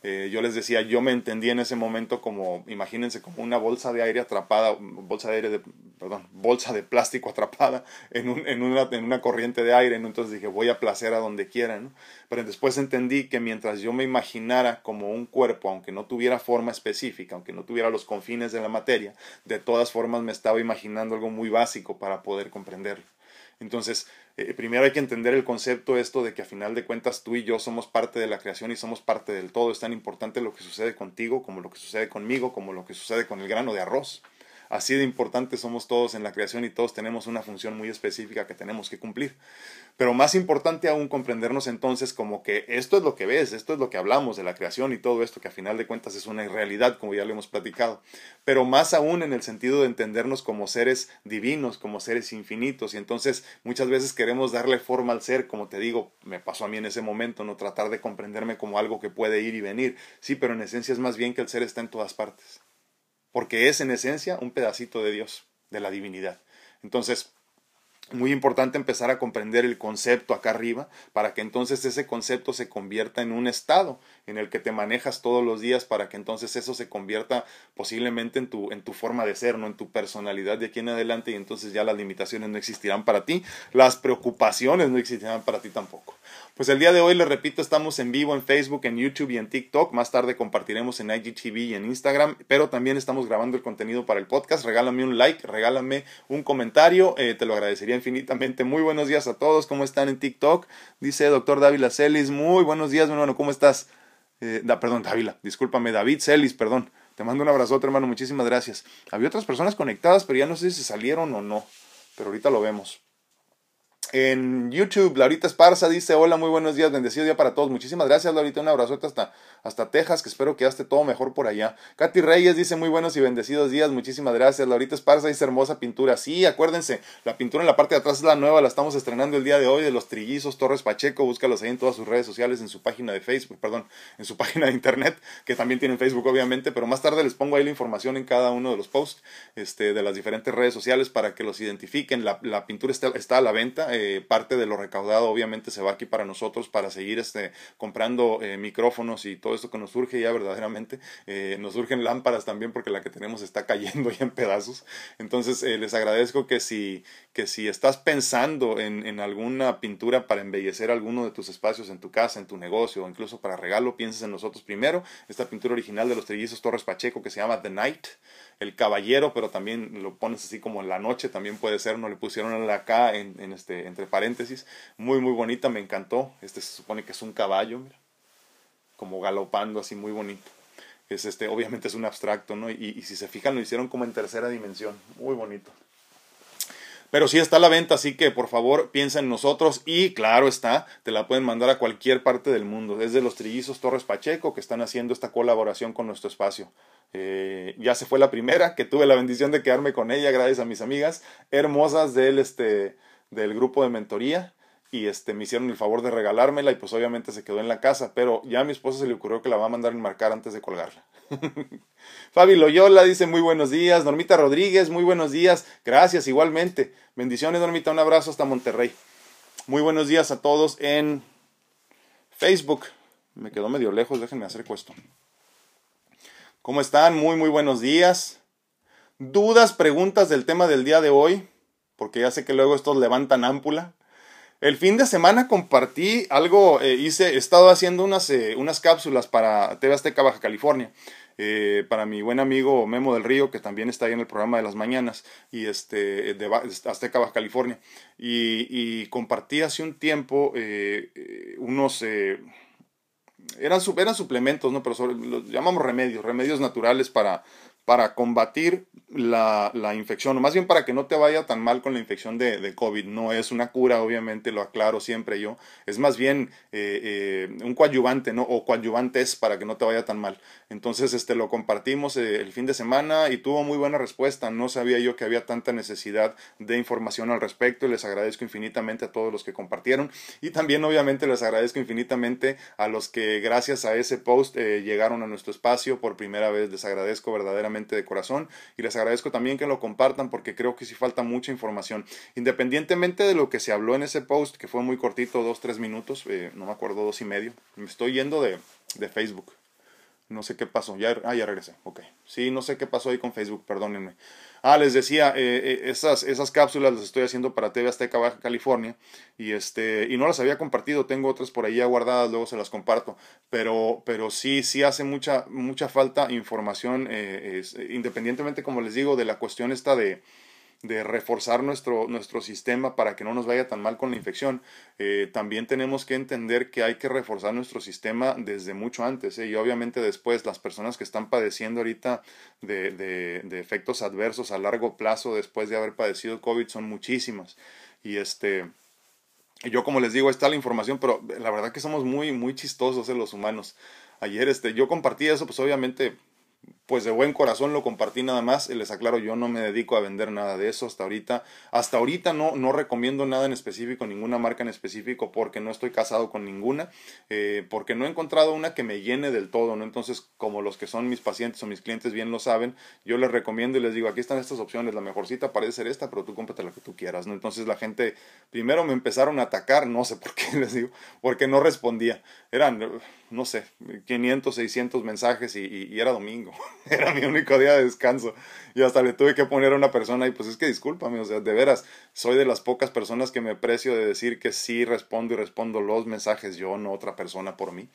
Eh, yo les decía, yo me entendí en ese momento como, imagínense, como una bolsa de aire atrapada, bolsa de aire, de, perdón, bolsa de plástico atrapada en, un, en, una, en una corriente de aire, ¿no? Entonces dije, voy a placer a donde quiera, ¿no? Pero después entendí que mientras yo me imaginara como un cuerpo, aunque no tuviera forma específica, aunque no tuviera los confines de la materia, de todas formas me estaba imaginando algo muy básico para poder comprenderlo. Entonces, eh, primero hay que entender el concepto esto de que a final de cuentas tú y yo somos parte de la creación y somos parte del todo. Es tan importante lo que sucede contigo como lo que sucede conmigo, como lo que sucede con el grano de arroz. Así de importantes somos todos en la creación y todos tenemos una función muy específica que tenemos que cumplir. Pero más importante aún comprendernos entonces como que esto es lo que ves, esto es lo que hablamos de la creación y todo esto que a final de cuentas es una irrealidad, como ya lo hemos platicado. Pero más aún en el sentido de entendernos como seres divinos, como seres infinitos. Y entonces muchas veces queremos darle forma al ser, como te digo, me pasó a mí en ese momento, no tratar de comprenderme como algo que puede ir y venir. Sí, pero en esencia es más bien que el ser está en todas partes porque es en esencia un pedacito de Dios, de la divinidad. Entonces, muy importante empezar a comprender el concepto acá arriba para que entonces ese concepto se convierta en un estado en el que te manejas todos los días para que entonces eso se convierta posiblemente en tu, en tu forma de ser, no en tu personalidad de aquí en adelante y entonces ya las limitaciones no existirán para ti, las preocupaciones no existirán para ti tampoco. Pues el día de hoy, les repito, estamos en vivo en Facebook, en YouTube y en TikTok. Más tarde compartiremos en IGTV y en Instagram, pero también estamos grabando el contenido para el podcast. Regálame un like, regálame un comentario, eh, te lo agradecería infinitamente. Muy buenos días a todos, ¿cómo están en TikTok? Dice doctor Dávila Celis, muy buenos días, mi hermano, ¿cómo estás? Eh, perdón, Dávila, discúlpame, David Celis, perdón. Te mando un abrazote, hermano, muchísimas gracias. Había otras personas conectadas, pero ya no sé si salieron o no, pero ahorita lo vemos. En YouTube, Laurita Esparza dice, hola, muy buenos días, bendecido día para todos. Muchísimas gracias, Laurita, un abrazote hasta, hasta Texas, que espero que esté todo mejor por allá. Katy Reyes dice, muy buenos y bendecidos días, muchísimas gracias. Laurita Esparza dice, hermosa pintura. Sí, acuérdense, la pintura en la parte de atrás es la nueva, la estamos estrenando el día de hoy, de los trillizos Torres Pacheco, búscalos ahí en todas sus redes sociales, en su página de Facebook, perdón, en su página de internet, que también tienen Facebook obviamente, pero más tarde les pongo ahí la información en cada uno de los posts este, de las diferentes redes sociales para que los identifiquen. La, la pintura está, está a la venta, eh, parte de lo recaudado obviamente se va aquí para nosotros para seguir este, comprando eh, micrófonos y todo esto que nos surge ya verdaderamente. Eh, nos surgen lámparas también porque la que tenemos está cayendo ya en pedazos. Entonces les agradezco que si, que si estás pensando en, en, alguna pintura para embellecer alguno de tus espacios en tu casa, en tu negocio o incluso para regalo, pienses en nosotros primero. Esta pintura original de los trillizos Torres Pacheco que se llama The Night el caballero, pero también lo pones así como en la noche, también puede ser, no le pusieron acá en, en, este, entre paréntesis, muy muy bonita, me encantó, este se supone que es un caballo, mira, como galopando así muy bonito. Es este, obviamente es un abstracto, ¿no? Y, y si se fijan lo hicieron como en tercera dimensión, muy bonito. Pero sí está a la venta, así que por favor piensa en nosotros y claro está, te la pueden mandar a cualquier parte del mundo, desde los trillizos Torres Pacheco que están haciendo esta colaboración con nuestro espacio. Eh, ya se fue la primera, que tuve la bendición de quedarme con ella gracias a mis amigas hermosas del, este, del grupo de mentoría y este, me hicieron el favor de regalármela y pues obviamente se quedó en la casa, pero ya a mi esposa se le ocurrió que la va a mandar enmarcar antes de colgarla. Fabi Loyola dice muy buenos días, Normita Rodríguez, muy buenos días, gracias igualmente, bendiciones Normita, un abrazo hasta Monterrey. Muy buenos días a todos en Facebook, me quedó medio lejos, déjenme hacer esto. ¿Cómo están? Muy, muy buenos días. ¿Dudas, preguntas del tema del día de hoy? Porque ya sé que luego estos levantan ámpula. El fin de semana compartí algo, eh, hice, he estado haciendo unas, eh, unas cápsulas para TV Azteca Baja California. Eh, para mi buen amigo Memo del Río, que también está ahí en el programa de las mañanas, y este, de Azteca Baja California. Y, y compartí hace un tiempo unos eran, eran suplementos, ¿no? Pero los llamamos remedios, remedios naturales para, para combatir la, la, infección, o más bien para que no te vaya tan mal con la infección de, COVID. No es una cura, obviamente, lo aclaro siempre yo. Es más bien eh, eh, un coadyuvante, ¿no? O coadyuvantes para que no te vaya tan mal. Entonces, este, lo compartimos eh, el fin de semana y tuvo muy buena respuesta. No sabía yo que había tanta necesidad de información al respecto y les agradezco infinitamente a todos los que compartieron. Y también, obviamente, les agradezco infinitamente a los que, gracias a ese post, llegaron a nuestro espacio por primera vez. Les agradezco verdaderamente de corazón y les agradezco también que lo compartan porque creo que sí falta mucha información. Independientemente de lo que se habló en ese post, que fue muy cortito, dos, tres minutos, eh, no me acuerdo, dos y medio, me estoy yendo de, de Facebook. No sé qué pasó. Ya, ah, ya regresé. Ok. Sí, no sé qué pasó ahí con Facebook, perdónenme. Ah, les decía, eh, eh, esas, esas cápsulas las estoy haciendo para TV Azteca Baja California y, este, y no las había compartido. Tengo otras por ahí ya guardadas, luego se las comparto. Pero, pero sí, sí hace mucha, mucha falta información, eh, independientemente, como les digo, de la cuestión esta de de reforzar nuestro, nuestro sistema para que no nos vaya tan mal con la infección, eh, también tenemos que entender que hay que reforzar nuestro sistema desde mucho antes. ¿eh? Y obviamente después las personas que están padeciendo ahorita de, de, efectos adversos a largo plazo después de haber padecido COVID son muchísimas. Y este... Yo como les digo, está la información, pero la verdad que somos muy, muy chistosos ¿eh? los humanos. Ayer este, yo compartí eso, pues obviamente pues de buen corazón lo compartí nada más. Les aclaro, yo no me dedico a vender nada de eso hasta ahorita. Hasta ahorita no, no recomiendo nada en específico, ninguna marca en específico, porque no estoy casado con ninguna, eh, porque no he encontrado una que me llene del todo, ¿no? Entonces, como los que son mis pacientes o mis clientes bien lo saben, yo les recomiendo y les digo, aquí están estas opciones, la mejorcita parece ser esta, pero tú cómprate la que tú quieras, ¿no? Entonces la gente, primero me empezaron a atacar, no sé por qué les digo, porque no respondía. Eran, no sé, 500, 600 mensajes y, y era domingo. era mi único día de descanso. Y hasta le tuve que poner a una persona y pues es que discúlpame, o sea, de veras, soy de las pocas personas que me aprecio de decir que sí respondo y respondo los mensajes yo, no otra persona por mí.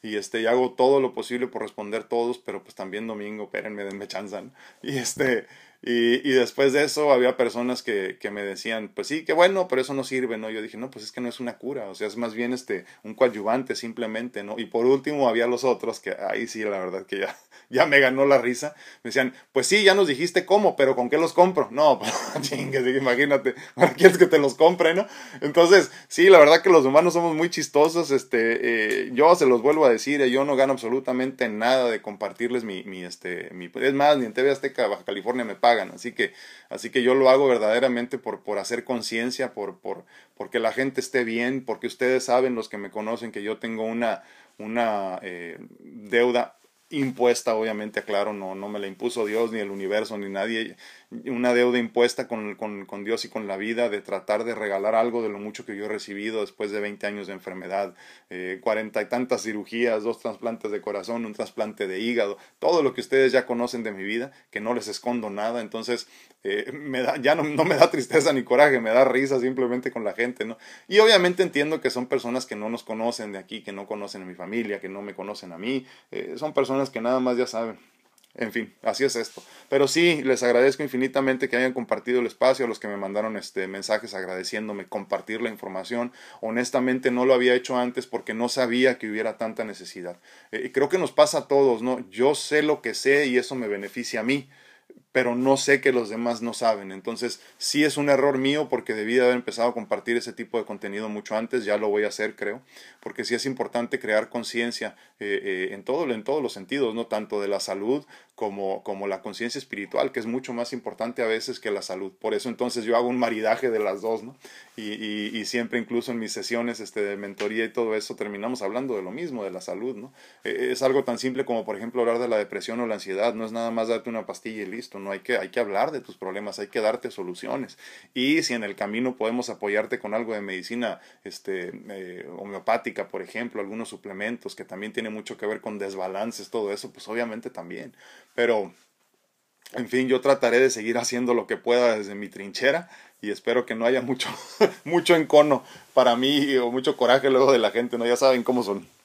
Y este, y hago todo lo posible por responder todos, pero pues también domingo, espérenme, denme chanzan. Y este, y, y, después de eso había personas que, que, me decían, pues sí, qué bueno, pero eso no sirve, ¿no? Yo dije, no, pues es que no es una cura, o sea, es más bien este, un coadyuvante simplemente, ¿no? Y por último había los otros que ahí sí, la verdad que ya, ya me ganó la risa. Me decían, pues sí, ya nos dijiste cómo, pero ¿con qué los compro? No, pues chingue, imagínate, ¿para quieres que te los compre, no? Entonces, sí, la verdad que los humanos somos muy chistosos, este, eh, yo se los vuelvo a decir, yo no gano absolutamente nada de compartirles mi, mi, este, mi, es más, ni en TV Azteca Baja California me pagan. Así que, así que yo lo hago verdaderamente por, por hacer conciencia, por, por, porque la gente esté bien, porque ustedes saben, los que me conocen, que yo tengo una, una eh, deuda impuesta, obviamente, aclaro, no, no me la impuso Dios, ni el universo, ni nadie una deuda impuesta con, con, con, Dios y con la vida, de tratar de regalar algo de lo mucho que yo he recibido después de 20 años de enfermedad, eh, cuarenta y tantas cirugías, dos trasplantes de corazón, un trasplante de hígado, todo lo que ustedes ya conocen de mi vida, que no les escondo nada, entonces eh, me da, ya no, no, me da tristeza ni coraje, me da risa simplemente con la gente, ¿no? Y obviamente entiendo que son personas que no nos conocen de aquí, que no conocen a mi familia, que no me conocen a mí, eh, son personas que nada más ya saben en fin, así es esto. Pero sí, les agradezco infinitamente que hayan compartido el espacio, a los que me mandaron este mensajes agradeciéndome compartir la información. Honestamente no lo había hecho antes porque no sabía que hubiera tanta necesidad. Eh, creo que nos pasa a todos, ¿no? Yo sé lo que sé y eso me beneficia a mí pero no sé que los demás no saben. Entonces, sí es un error mío porque debí haber empezado a compartir ese tipo de contenido mucho antes, ya lo voy a hacer, creo, porque sí es importante crear conciencia eh, eh, en, todo, en todos los sentidos, no tanto de la salud como, como la conciencia espiritual, que es mucho más importante a veces que la salud. Por eso entonces yo hago un maridaje de las dos, ¿no? Y, siempre incluso en mis sesiones este, de mentoría y todo eso terminamos hablando de lo mismo, de la salud, ¿no? Eh, es algo tan simple como, por ejemplo, hablar de la depresión o la ansiedad, no es nada más darte una pastilla y listo, no hay que, hay que hablar de tus problemas, hay que darte soluciones. Y si en el camino podemos apoyarte con algo de medicina este, eh, homeopática, por ejemplo, algunos suplementos que también tiene mucho que ver con desbalances, todo eso, pues obviamente también. Pero, en fin, yo trataré de seguir haciendo lo que pueda desde mi trinchera y espero que no haya mucho, mucho encono para mí o mucho coraje luego de la gente, ¿no? Ya saben cómo son.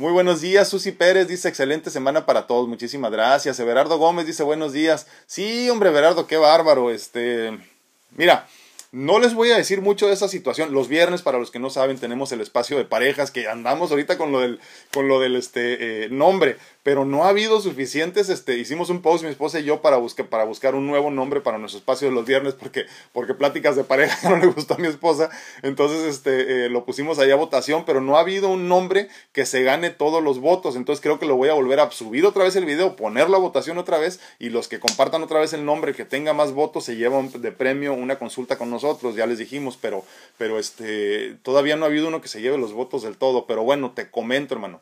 Muy buenos días, Susi Pérez dice excelente semana para todos, muchísimas gracias. Everardo Gómez dice buenos días. Sí, hombre, Everardo, qué bárbaro. Este, mira, no les voy a decir mucho de esa situación. Los viernes, para los que no saben, tenemos el espacio de parejas que andamos ahorita con lo del, con lo del este, eh, nombre pero no ha habido suficientes, este, hicimos un post mi esposa y yo para, buscar para buscar un nuevo nombre para nuestro espacio de los viernes porque, porque pláticas de pareja no le gustó a mi esposa, entonces este, eh, lo pusimos ahí a votación, pero no ha habido un nombre que se gane todos los votos, entonces creo que lo voy a volver a subir otra vez el video, ponerlo a votación otra vez y los que compartan otra vez el nombre que tenga más votos se llevan de premio una consulta con nosotros, ya les dijimos, pero, pero este, todavía no ha habido uno que se lleve los votos del todo, pero bueno, te comento hermano.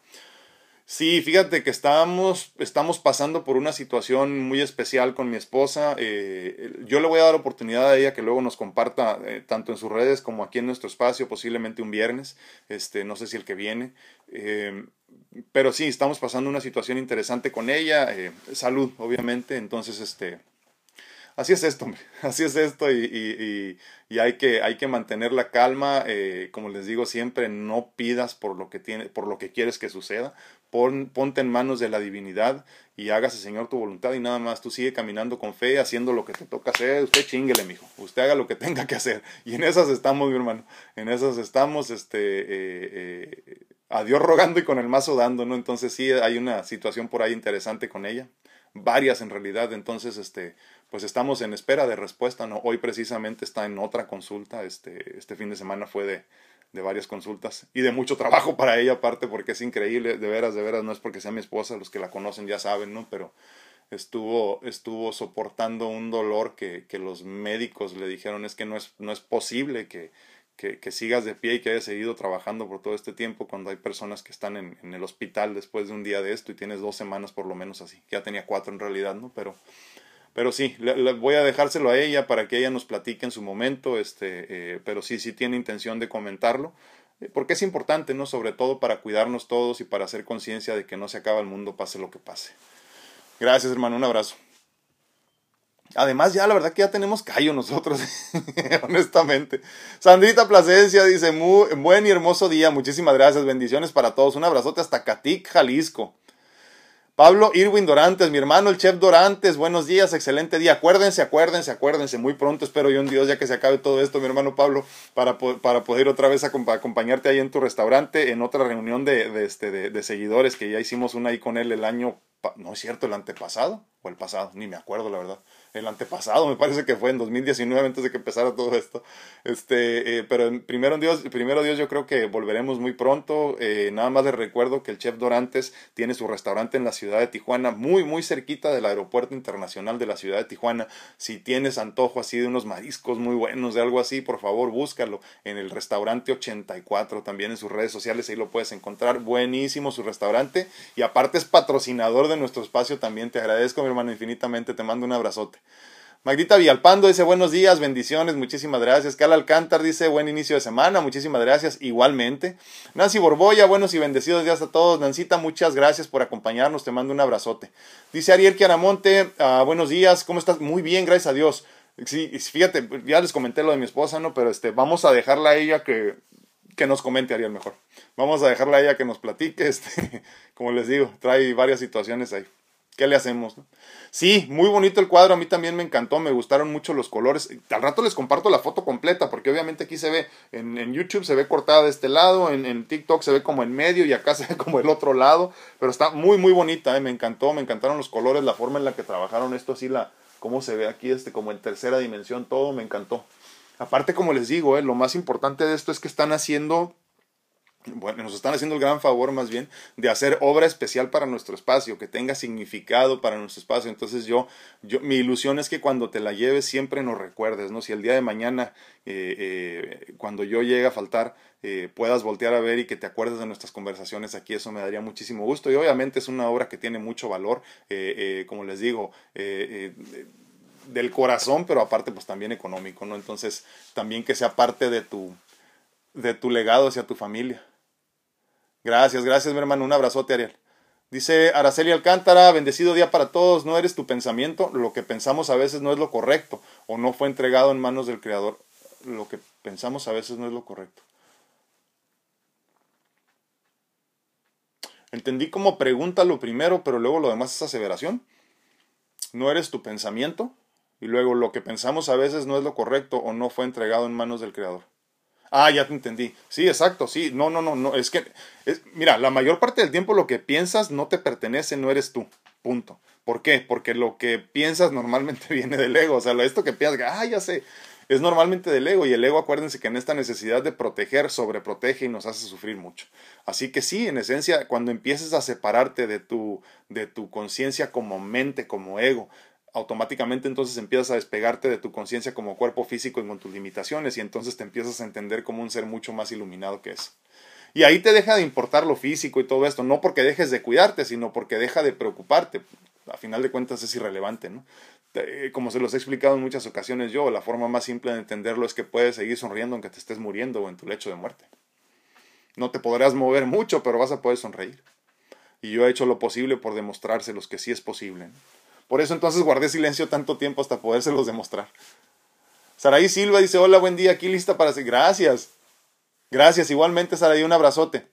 Sí, fíjate que estamos, estamos pasando por una situación muy especial con mi esposa. Eh, yo le voy a dar oportunidad a ella que luego nos comparta eh, tanto en sus redes como aquí en nuestro espacio, posiblemente un viernes, este, no sé si el que viene. Eh, pero sí, estamos pasando una situación interesante con ella. salud, obviamente. Entonces, este, así es esto. Así es esto y, y, hay, que, hay que mantener la calma. Como les digo siempre, no pidas por lo que, tiene, por lo que quieres que suceda. Pon, ponte en manos de la divinidad y hágase, Señor, tu voluntad y nada más. Tú sigue caminando con fe, haciendo lo que te toca hacer. Usted chinguele, mijo. Usted haga lo que tenga que hacer. Y en esas estamos, mi hermano. En esas estamos, este... Eh, eh, a Dios rogando y con el mazo dando, ¿no? Entonces sí hay una situación por ahí interesante con ella varias en realidad, entonces este pues estamos en espera de respuesta, ¿no? Hoy precisamente está en otra consulta, este, este fin de semana fue de, de varias consultas y de mucho trabajo para ella aparte porque es increíble, de veras, de veras, no es porque sea mi esposa, los que la conocen ya saben, ¿no? Pero estuvo, estuvo soportando un dolor que, que los médicos le dijeron es que no es, no es posible que, que, sigas de pie y que hayas seguido trabajando por todo este tiempo cuando hay personas que están en, en, el hospital después de un día de esto y tienes dos semanas por lo menos así. Ya tenía cuatro en realidad, ¿no? Pero, pero sí, voy a dejárselo a ella para que ella nos platique en su momento, este, eh, pero sí, sí tiene intención de comentarlo, eh, porque es importante, ¿no? Sobre todo para cuidarnos todos y para hacer conciencia de que no se acaba el mundo, pase lo que pase. Gracias, hermano, un abrazo. Además, ya la verdad que ya tenemos callo nosotros, honestamente. Sandrita Plasencia dice, muy buen y hermoso día, muchísimas gracias, bendiciones para todos. Un abrazote hasta Catic, Jalisco. Pablo Irwin Dorantes, mi hermano, el chef Dorantes, buenos días, excelente día. Acuérdense, acuérdense, acuérdense, muy pronto espero yo un Dios ya que se acabe todo esto, mi hermano Pablo, para, para poder otra vez acompañarte ahí en tu restaurante, en otra reunión de, de, este, de, de seguidores que ya hicimos una ahí con él el año, no es cierto, el antepasado o el pasado, ni me acuerdo la verdad el antepasado, me parece que fue en 2019 antes de que empezara todo esto. Este, eh, pero primero Dios, primero Dios yo creo que volveremos muy pronto. Eh, nada más les recuerdo que el chef Dorantes tiene su restaurante en la ciudad de Tijuana, muy muy cerquita del aeropuerto internacional de la ciudad de Tijuana. Si tienes antojo así de unos mariscos muy buenos, de algo así, por favor búscalo en el restaurante 84, también en sus redes sociales ahí lo puedes encontrar. Buenísimo su restaurante y aparte es patrocinador de nuestro espacio también. Te agradezco mi hermano infinitamente, te mando un abrazote. Magdita Villalpando dice buenos días, bendiciones, muchísimas gracias. Cal Alcántar dice buen inicio de semana, muchísimas gracias, igualmente. Nancy Borboya, buenos y bendecidos días a todos. Nancita, muchas gracias por acompañarnos, te mando un abrazote. Dice Ariel Kiaramonte, uh, buenos días, ¿cómo estás? Muy bien, gracias a Dios. Sí, fíjate, ya les comenté lo de mi esposa, ¿no? Pero este, vamos a dejarla a ella que, que nos comente, Ariel, mejor. Vamos a dejarla a ella que nos platique, este, como les digo, trae varias situaciones ahí. ¿Qué le hacemos? Sí, muy bonito el cuadro, a mí también me encantó, me gustaron mucho los colores. Al rato les comparto la foto completa, porque obviamente aquí se ve, en, YouTube se ve cortada de este lado, en, TikTok se ve como en medio y acá se ve como el otro lado, pero está muy, muy bonita, ¿eh? me encantó, me encantaron los colores, la forma en la que trabajaron esto, así la, cómo se ve aquí, este, como en tercera dimensión, todo me encantó. Aparte, como les digo, ¿eh? lo más importante de esto es que están haciendo bueno, nos están haciendo el gran favor más bien de hacer obra especial para nuestro espacio, que tenga significado para nuestro espacio. Entonces yo, yo mi ilusión es que cuando te la lleves siempre nos recuerdes, ¿no? Si el día de mañana, eh, eh, cuando yo llegue a faltar, eh, puedas voltear a ver y que te acuerdes de nuestras conversaciones aquí, eso me daría muchísimo gusto. Y obviamente es una obra que tiene mucho valor, como les digo, del corazón, pero aparte pues también económico, ¿no? Entonces también que sea parte de tu, de tu legado hacia tu familia. Gracias, gracias, mi hermano. Un abrazote, Ariel. Dice Araceli Alcántara, bendecido día para todos. No eres tu pensamiento, lo que pensamos a veces no es lo correcto o no fue entregado en manos del Creador. Lo que pensamos a veces no es lo correcto. Entendí como pregunta lo primero, pero luego lo demás es aseveración. No eres tu pensamiento y luego lo que pensamos a veces no es lo correcto o no fue entregado en manos del Creador. Ah, ya te entendí. Sí, exacto, sí. No, no, no, no. Es que, mira, la mayor parte del tiempo lo que piensas no te pertenece, no eres tú. Punto. ¿Por qué? Porque lo que piensas normalmente viene del ego. O sea, esto que piensas, ah, ya sé, es normalmente del ego. Y el ego, acuérdense que en esta necesidad de proteger, sobreprotege y nos hace sufrir mucho. Así que sí, en esencia, cuando empieces a separarte de tu, de tu conciencia como mente, como ego, automáticamente entonces empiezas a despegarte de tu conciencia como cuerpo físico y con tus limitaciones y entonces te empiezas a entender como un ser mucho más iluminado que es. Y ahí te deja de importar lo físico y todo esto, no porque dejes de cuidarte, sino porque deja de preocuparte. A final de cuentas es irrelevante, ¿no? Como se los he explicado en muchas ocasiones yo, la forma más simple de entenderlo es que puedes seguir sonriendo aunque te estés muriendo o en tu lecho de muerte. No te podrás mover mucho, pero vas a poder sonreír. Y yo he hecho lo posible por demostrárselos que sí es posible. Por eso entonces guardé silencio tanto tiempo hasta podérselos demostrar. Saraí Silva dice, hola, buen día, aquí lista para... Gracias. Gracias, igualmente Saraí, un abrazote.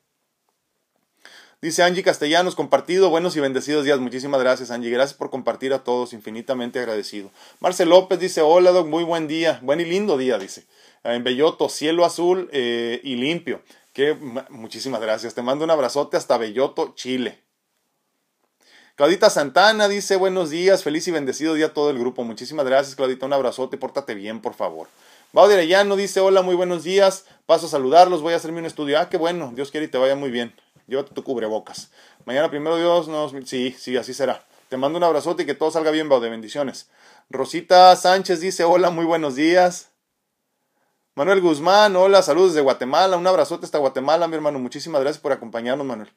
Dice Angie Castellanos, compartido, buenos y bendecidos días. Muchísimas gracias, Angie. Gracias por compartir a todos, infinitamente agradecido. Marcel López dice, hola, Doc, muy buen día. Buen y lindo día, dice. En Belloto, cielo azul eh, y limpio. Que, muchísimas gracias. Te mando un abrazote hasta Belloto, Chile. Claudita Santana dice buenos días, feliz y bendecido día a todo el grupo. Muchísimas gracias, Claudita. Un abrazote, pórtate bien, por favor. Baudio Arellano dice hola, muy buenos días. Paso a saludarlos, voy a hacerme un estudio. Ah, qué bueno, Dios quiere y te vaya muy bien. Llévate tu cubrebocas. Mañana primero Dios nos... Sí, sí, así será. Te mando un abrazote y que todo salga bien, de Bendiciones. Rosita Sánchez dice hola, muy buenos días. Manuel Guzmán, hola, saludos de Guatemala. Un abrazote hasta Guatemala, mi hermano. Muchísimas gracias por acompañarnos, Manuel.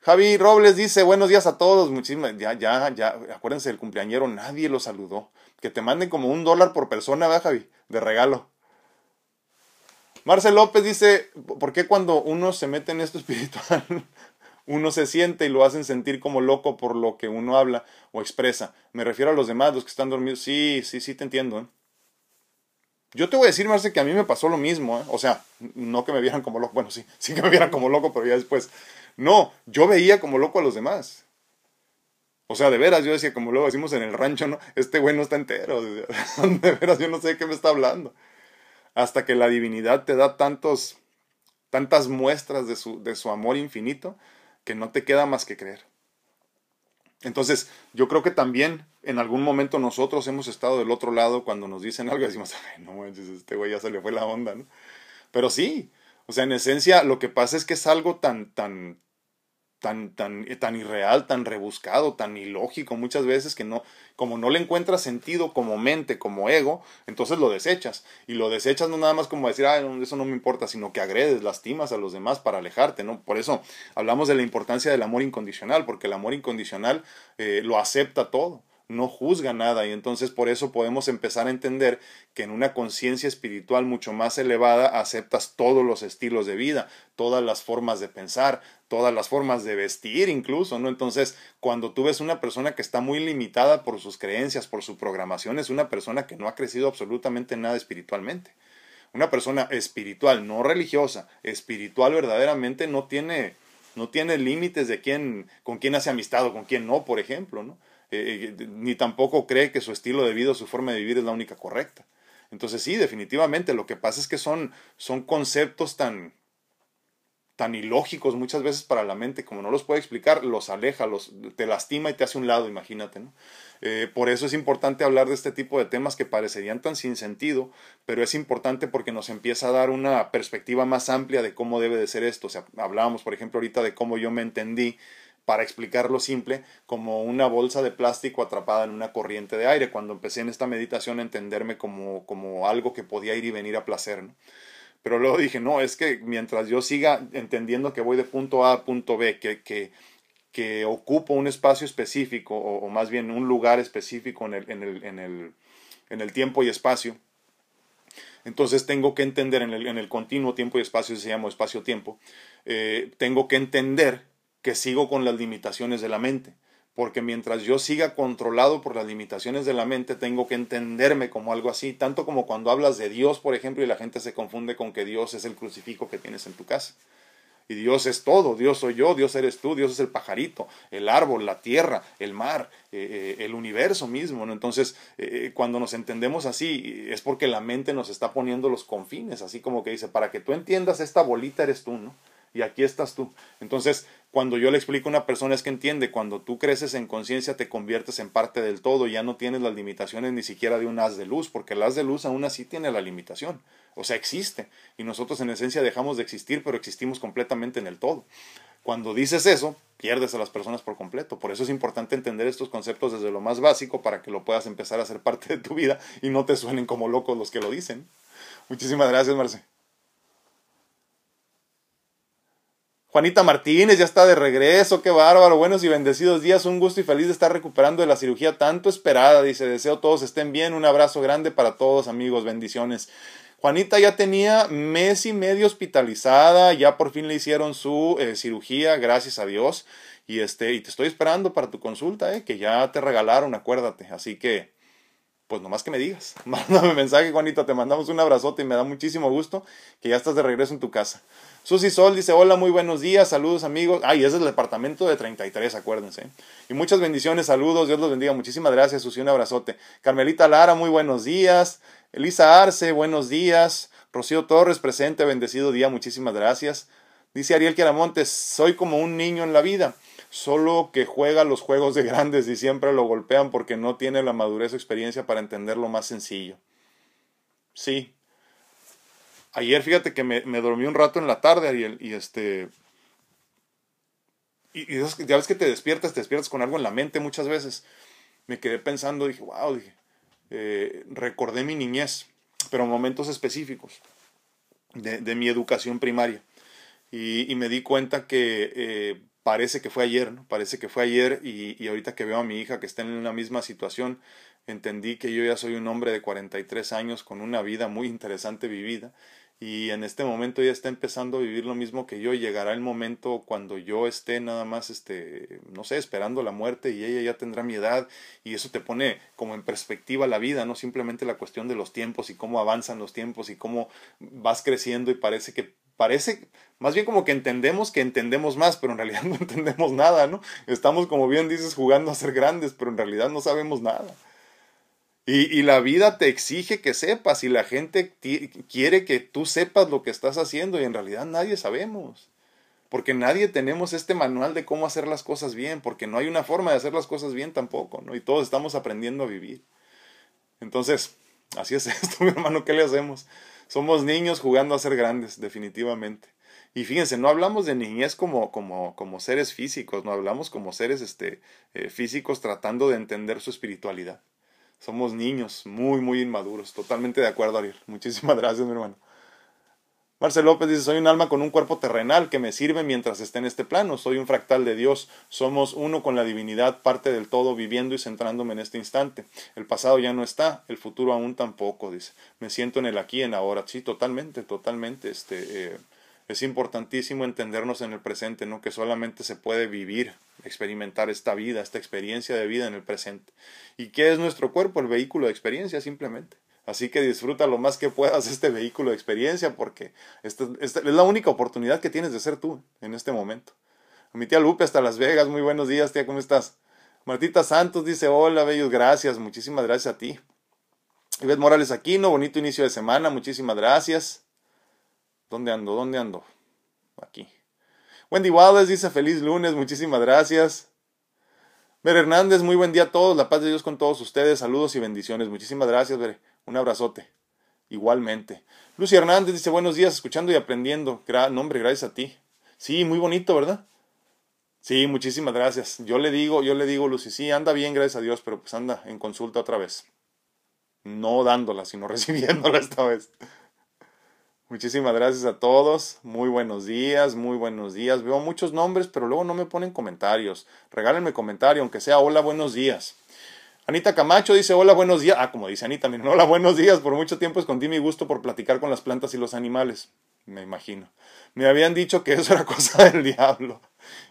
Javi Robles dice, buenos días a todos, muchísimas, ya, ya, ya, acuérdense del cumpleañero, nadie lo saludó. Que te manden como un dólar por persona, ¿verdad, Javi? De regalo. Marcel López dice, ¿por qué cuando uno se mete en esto espiritual, uno se siente y lo hacen sentir como loco por lo que uno habla o expresa? Me refiero a los demás, los que están dormidos. Sí, sí, sí, te entiendo. ¿eh? Yo te voy a decir, Marcel, que a mí me pasó lo mismo. ¿eh? O sea, no que me vieran como loco, bueno, sí, sí que me vieran como loco, pero ya después no, yo veía como loco a los demás. O sea, de veras, yo decía, como luego decimos en el rancho, ¿no? Este güey no está entero. De veras, yo no sé de qué me está hablando. Hasta que la divinidad te da tantos, tantas muestras de su, de su amor infinito que no te queda más que creer. Entonces, yo creo que también en algún momento nosotros hemos estado del otro lado cuando nos dicen algo y decimos, Ay, no este güey ya se le fue la onda, ¿no? Pero sí, o sea, en esencia lo que pasa es que es algo tan, tan, tan, tan, tan irreal, tan rebuscado, tan ilógico muchas veces que no, como no le encuentras sentido como mente, como ego, entonces lo desechas. Y lo desechas no nada más como decir, ah, eso no me importa, sino que agredes, lastimas a los demás para alejarte, ¿no? Por eso hablamos de la importancia del amor incondicional, porque el amor incondicional eh, lo acepta todo no juzga nada y entonces por eso podemos empezar a entender que en una conciencia espiritual mucho más elevada aceptas todos los estilos de vida, todas las formas de pensar, todas las formas de vestir incluso, ¿no? Entonces, cuando tú ves una persona que está muy limitada por sus creencias, por su programación, es una persona que no ha crecido absolutamente nada espiritualmente. Una persona espiritual, no religiosa, espiritual verdaderamente no tiene no tiene límites de quién con quién hace amistad o con quién no, por ejemplo, ¿no? Eh, eh, ni tampoco cree que su estilo de vida o su forma de vivir es la única correcta. Entonces sí, definitivamente, lo que pasa es que son, son conceptos tan, tan ilógicos muchas veces para la mente, como no los puede explicar, los aleja, los, te lastima y te hace un lado, imagínate. ¿no? Eh, por eso es importante hablar de este tipo de temas que parecerían tan sin sentido, pero es importante porque nos empieza a dar una perspectiva más amplia de cómo debe de ser esto. O sea, hablábamos, por ejemplo, ahorita de cómo yo me entendí para explicarlo simple, como una bolsa de plástico atrapada en una corriente de aire. Cuando empecé en esta meditación a entenderme como, como algo que podía ir y venir a placer. ¿no? Pero luego dije, no, es que mientras yo siga entendiendo que voy de punto A a punto B, que, que, que ocupo un espacio específico, o, más bien un lugar específico en el, en el, en el, en el tiempo y espacio, entonces tengo que entender en el, en el continuo tiempo y espacio, se llama espacio-tiempo, eh, tengo que entender que sigo con las limitaciones de la mente. Porque mientras yo siga controlado por las limitaciones de la mente, tengo que entenderme como algo así, tanto como cuando hablas de Dios, por ejemplo, y la gente se confunde con que Dios es el crucifijo que tienes en tu casa. Y Dios es todo, Dios soy yo, Dios eres tú, Dios es el pajarito, el árbol, la tierra, el mar, eh, eh, el universo mismo. Entonces, eh, cuando nos entendemos así, es porque la mente nos está poniendo los confines, así como que dice, para que tú entiendas esta bolita eres tú, ¿no? Y aquí estás tú. Entonces, cuando yo le explico a una persona es que entiende, cuando tú creces en conciencia te conviertes en parte del todo, ya no tienes las limitaciones ni siquiera de un haz de luz, porque el haz de luz aún así tiene la limitación, o sea, existe, y nosotros en esencia dejamos de existir, pero existimos completamente en el todo. Cuando dices eso, pierdes a las personas por completo. Por eso es importante entender estos conceptos desde lo más básico para que lo puedas empezar a hacer parte de tu vida y no te suenen como locos los que lo dicen. Muchísimas gracias, Marce. Juanita Martínez ya está de regreso, qué bárbaro. Buenos y bendecidos días, un gusto y feliz de estar recuperando de la cirugía tanto esperada. Dice, deseo todos estén bien, un abrazo grande para todos amigos, bendiciones. Juanita ya tenía mes y medio hospitalizada, ya por fin le hicieron su eh, cirugía, gracias a Dios. Y este, y te estoy esperando para tu consulta, eh, que ya te regalaron, acuérdate. Así que, pues nomás que me digas. Mándame mensaje, Juanita, te mandamos un abrazote y me da muchísimo gusto que ya estás de regreso en tu casa. Susi Sol dice, hola, muy buenos días, saludos amigos. Ay, ese es el departamento de 33, acuérdense. Y muchas bendiciones, saludos, Dios los bendiga. Muchísimas gracias, Susi, un abrazote. Carmelita Lara, muy buenos días. Elisa Arce, buenos días. Rocío Torres, presente, bendecido día, muchísimas gracias. Dice Ariel Queramontes, soy como un niño en la vida solo que juega los juegos de grandes y siempre lo golpean porque no tiene la madurez o experiencia para entender lo más sencillo. Sí. Ayer fíjate que me, dormí un rato en la tarde, Ariel, y este... Y, ya ves que te despiertas, te despiertas con algo en la mente muchas veces. Me quedé pensando, dije, wow, dije, eh, recordé mi niñez, pero momentos específicos de, mi educación primaria. Y, me di cuenta que eh, parece que fue ayer, ¿no? Parece que fue ayer y, y, ahorita que veo a mi hija que está en una misma situación, entendí que yo ya soy un hombre de 43 años con una vida muy interesante vivida y en este momento ya está empezando a vivir lo mismo que yo llegará el momento cuando yo esté nada más este no sé esperando la muerte y ella ya tendrá mi edad y eso te pone como en perspectiva la vida no simplemente la cuestión de los tiempos y cómo avanzan los tiempos y cómo vas creciendo y parece que parece más bien como que entendemos que entendemos más, pero en realidad no entendemos nada, ¿no? Estamos, como bien dices, jugando a ser grandes, pero en realidad no sabemos nada. Y, y la vida te exige que sepas y la gente quiere que tú sepas lo que estás haciendo y en realidad nadie sabemos. Porque nadie tenemos este manual de cómo hacer las cosas bien, porque no hay una forma de hacer las cosas bien tampoco, ¿no? Y todos estamos aprendiendo a vivir. Entonces, así es esto, mi hermano, ¿qué le hacemos? Somos niños jugando a ser grandes, definitivamente. Y fíjense, no hablamos de niñez como, como, como seres físicos, no hablamos como seres este, eh, físicos tratando de entender su espiritualidad. Somos niños muy, muy inmaduros. Totalmente de acuerdo, Ariel. Muchísimas gracias, mi hermano. Marcel López dice, soy un alma con un cuerpo terrenal que me sirve mientras esté en este plano. Soy un fractal de Dios. Somos uno con la divinidad, parte del todo, viviendo y centrándome en este instante. El pasado ya no está, el futuro aún tampoco, dice. Me siento en el aquí, en ahora. Sí, totalmente, totalmente. Este, eh, es importantísimo entendernos en el presente, ¿no? Que solamente se puede vivir, experimentar esta vida, esta experiencia de vida en el presente. ¿Y qué es nuestro cuerpo? El vehículo de experiencia, simplemente. Así que disfruta lo más que puedas este vehículo de experiencia porque esta, es la única oportunidad que tienes de ser tú en este momento. Mi tía Lupe hasta Las Vegas, muy buenos días, tía, ¿cómo estás? Martita Santos dice, hola, bellos, gracias, muchísimas gracias a ti. Ivette Morales Aquino, bonito inicio de semana, muchísimas gracias. ¿Dónde ando? ¿Dónde ando? Aquí. Wendy Wallace dice, feliz lunes, muchísimas gracias. Ver Hernández, muy buen día a todos, la paz de Dios con todos ustedes, saludos y bendiciones. Muchísimas gracias, Ver. Un abrazote. Igualmente. Lucy Hernández dice buenos días, escuchando y aprendiendo. Gra nombre, gracias a ti. Sí, muy bonito, ¿verdad? Sí, muchísimas gracias. Yo le digo, yo le digo, Lucy, sí, anda bien, gracias a Dios, pero pues anda en consulta otra vez. No dándola, sino recibiéndola esta vez. Muchísimas gracias a todos. Muy buenos días, muy buenos días. Veo muchos nombres, pero luego no me ponen comentarios. Regálenme comentario, aunque sea hola, buenos días. Anita Camacho dice hola, buenos días. Ah, como dice Anita, miren, hola, buenos días. Por mucho tiempo escondí mi gusto por platicar con las plantas y los animales. Me imagino. Me habían dicho que eso era cosa del diablo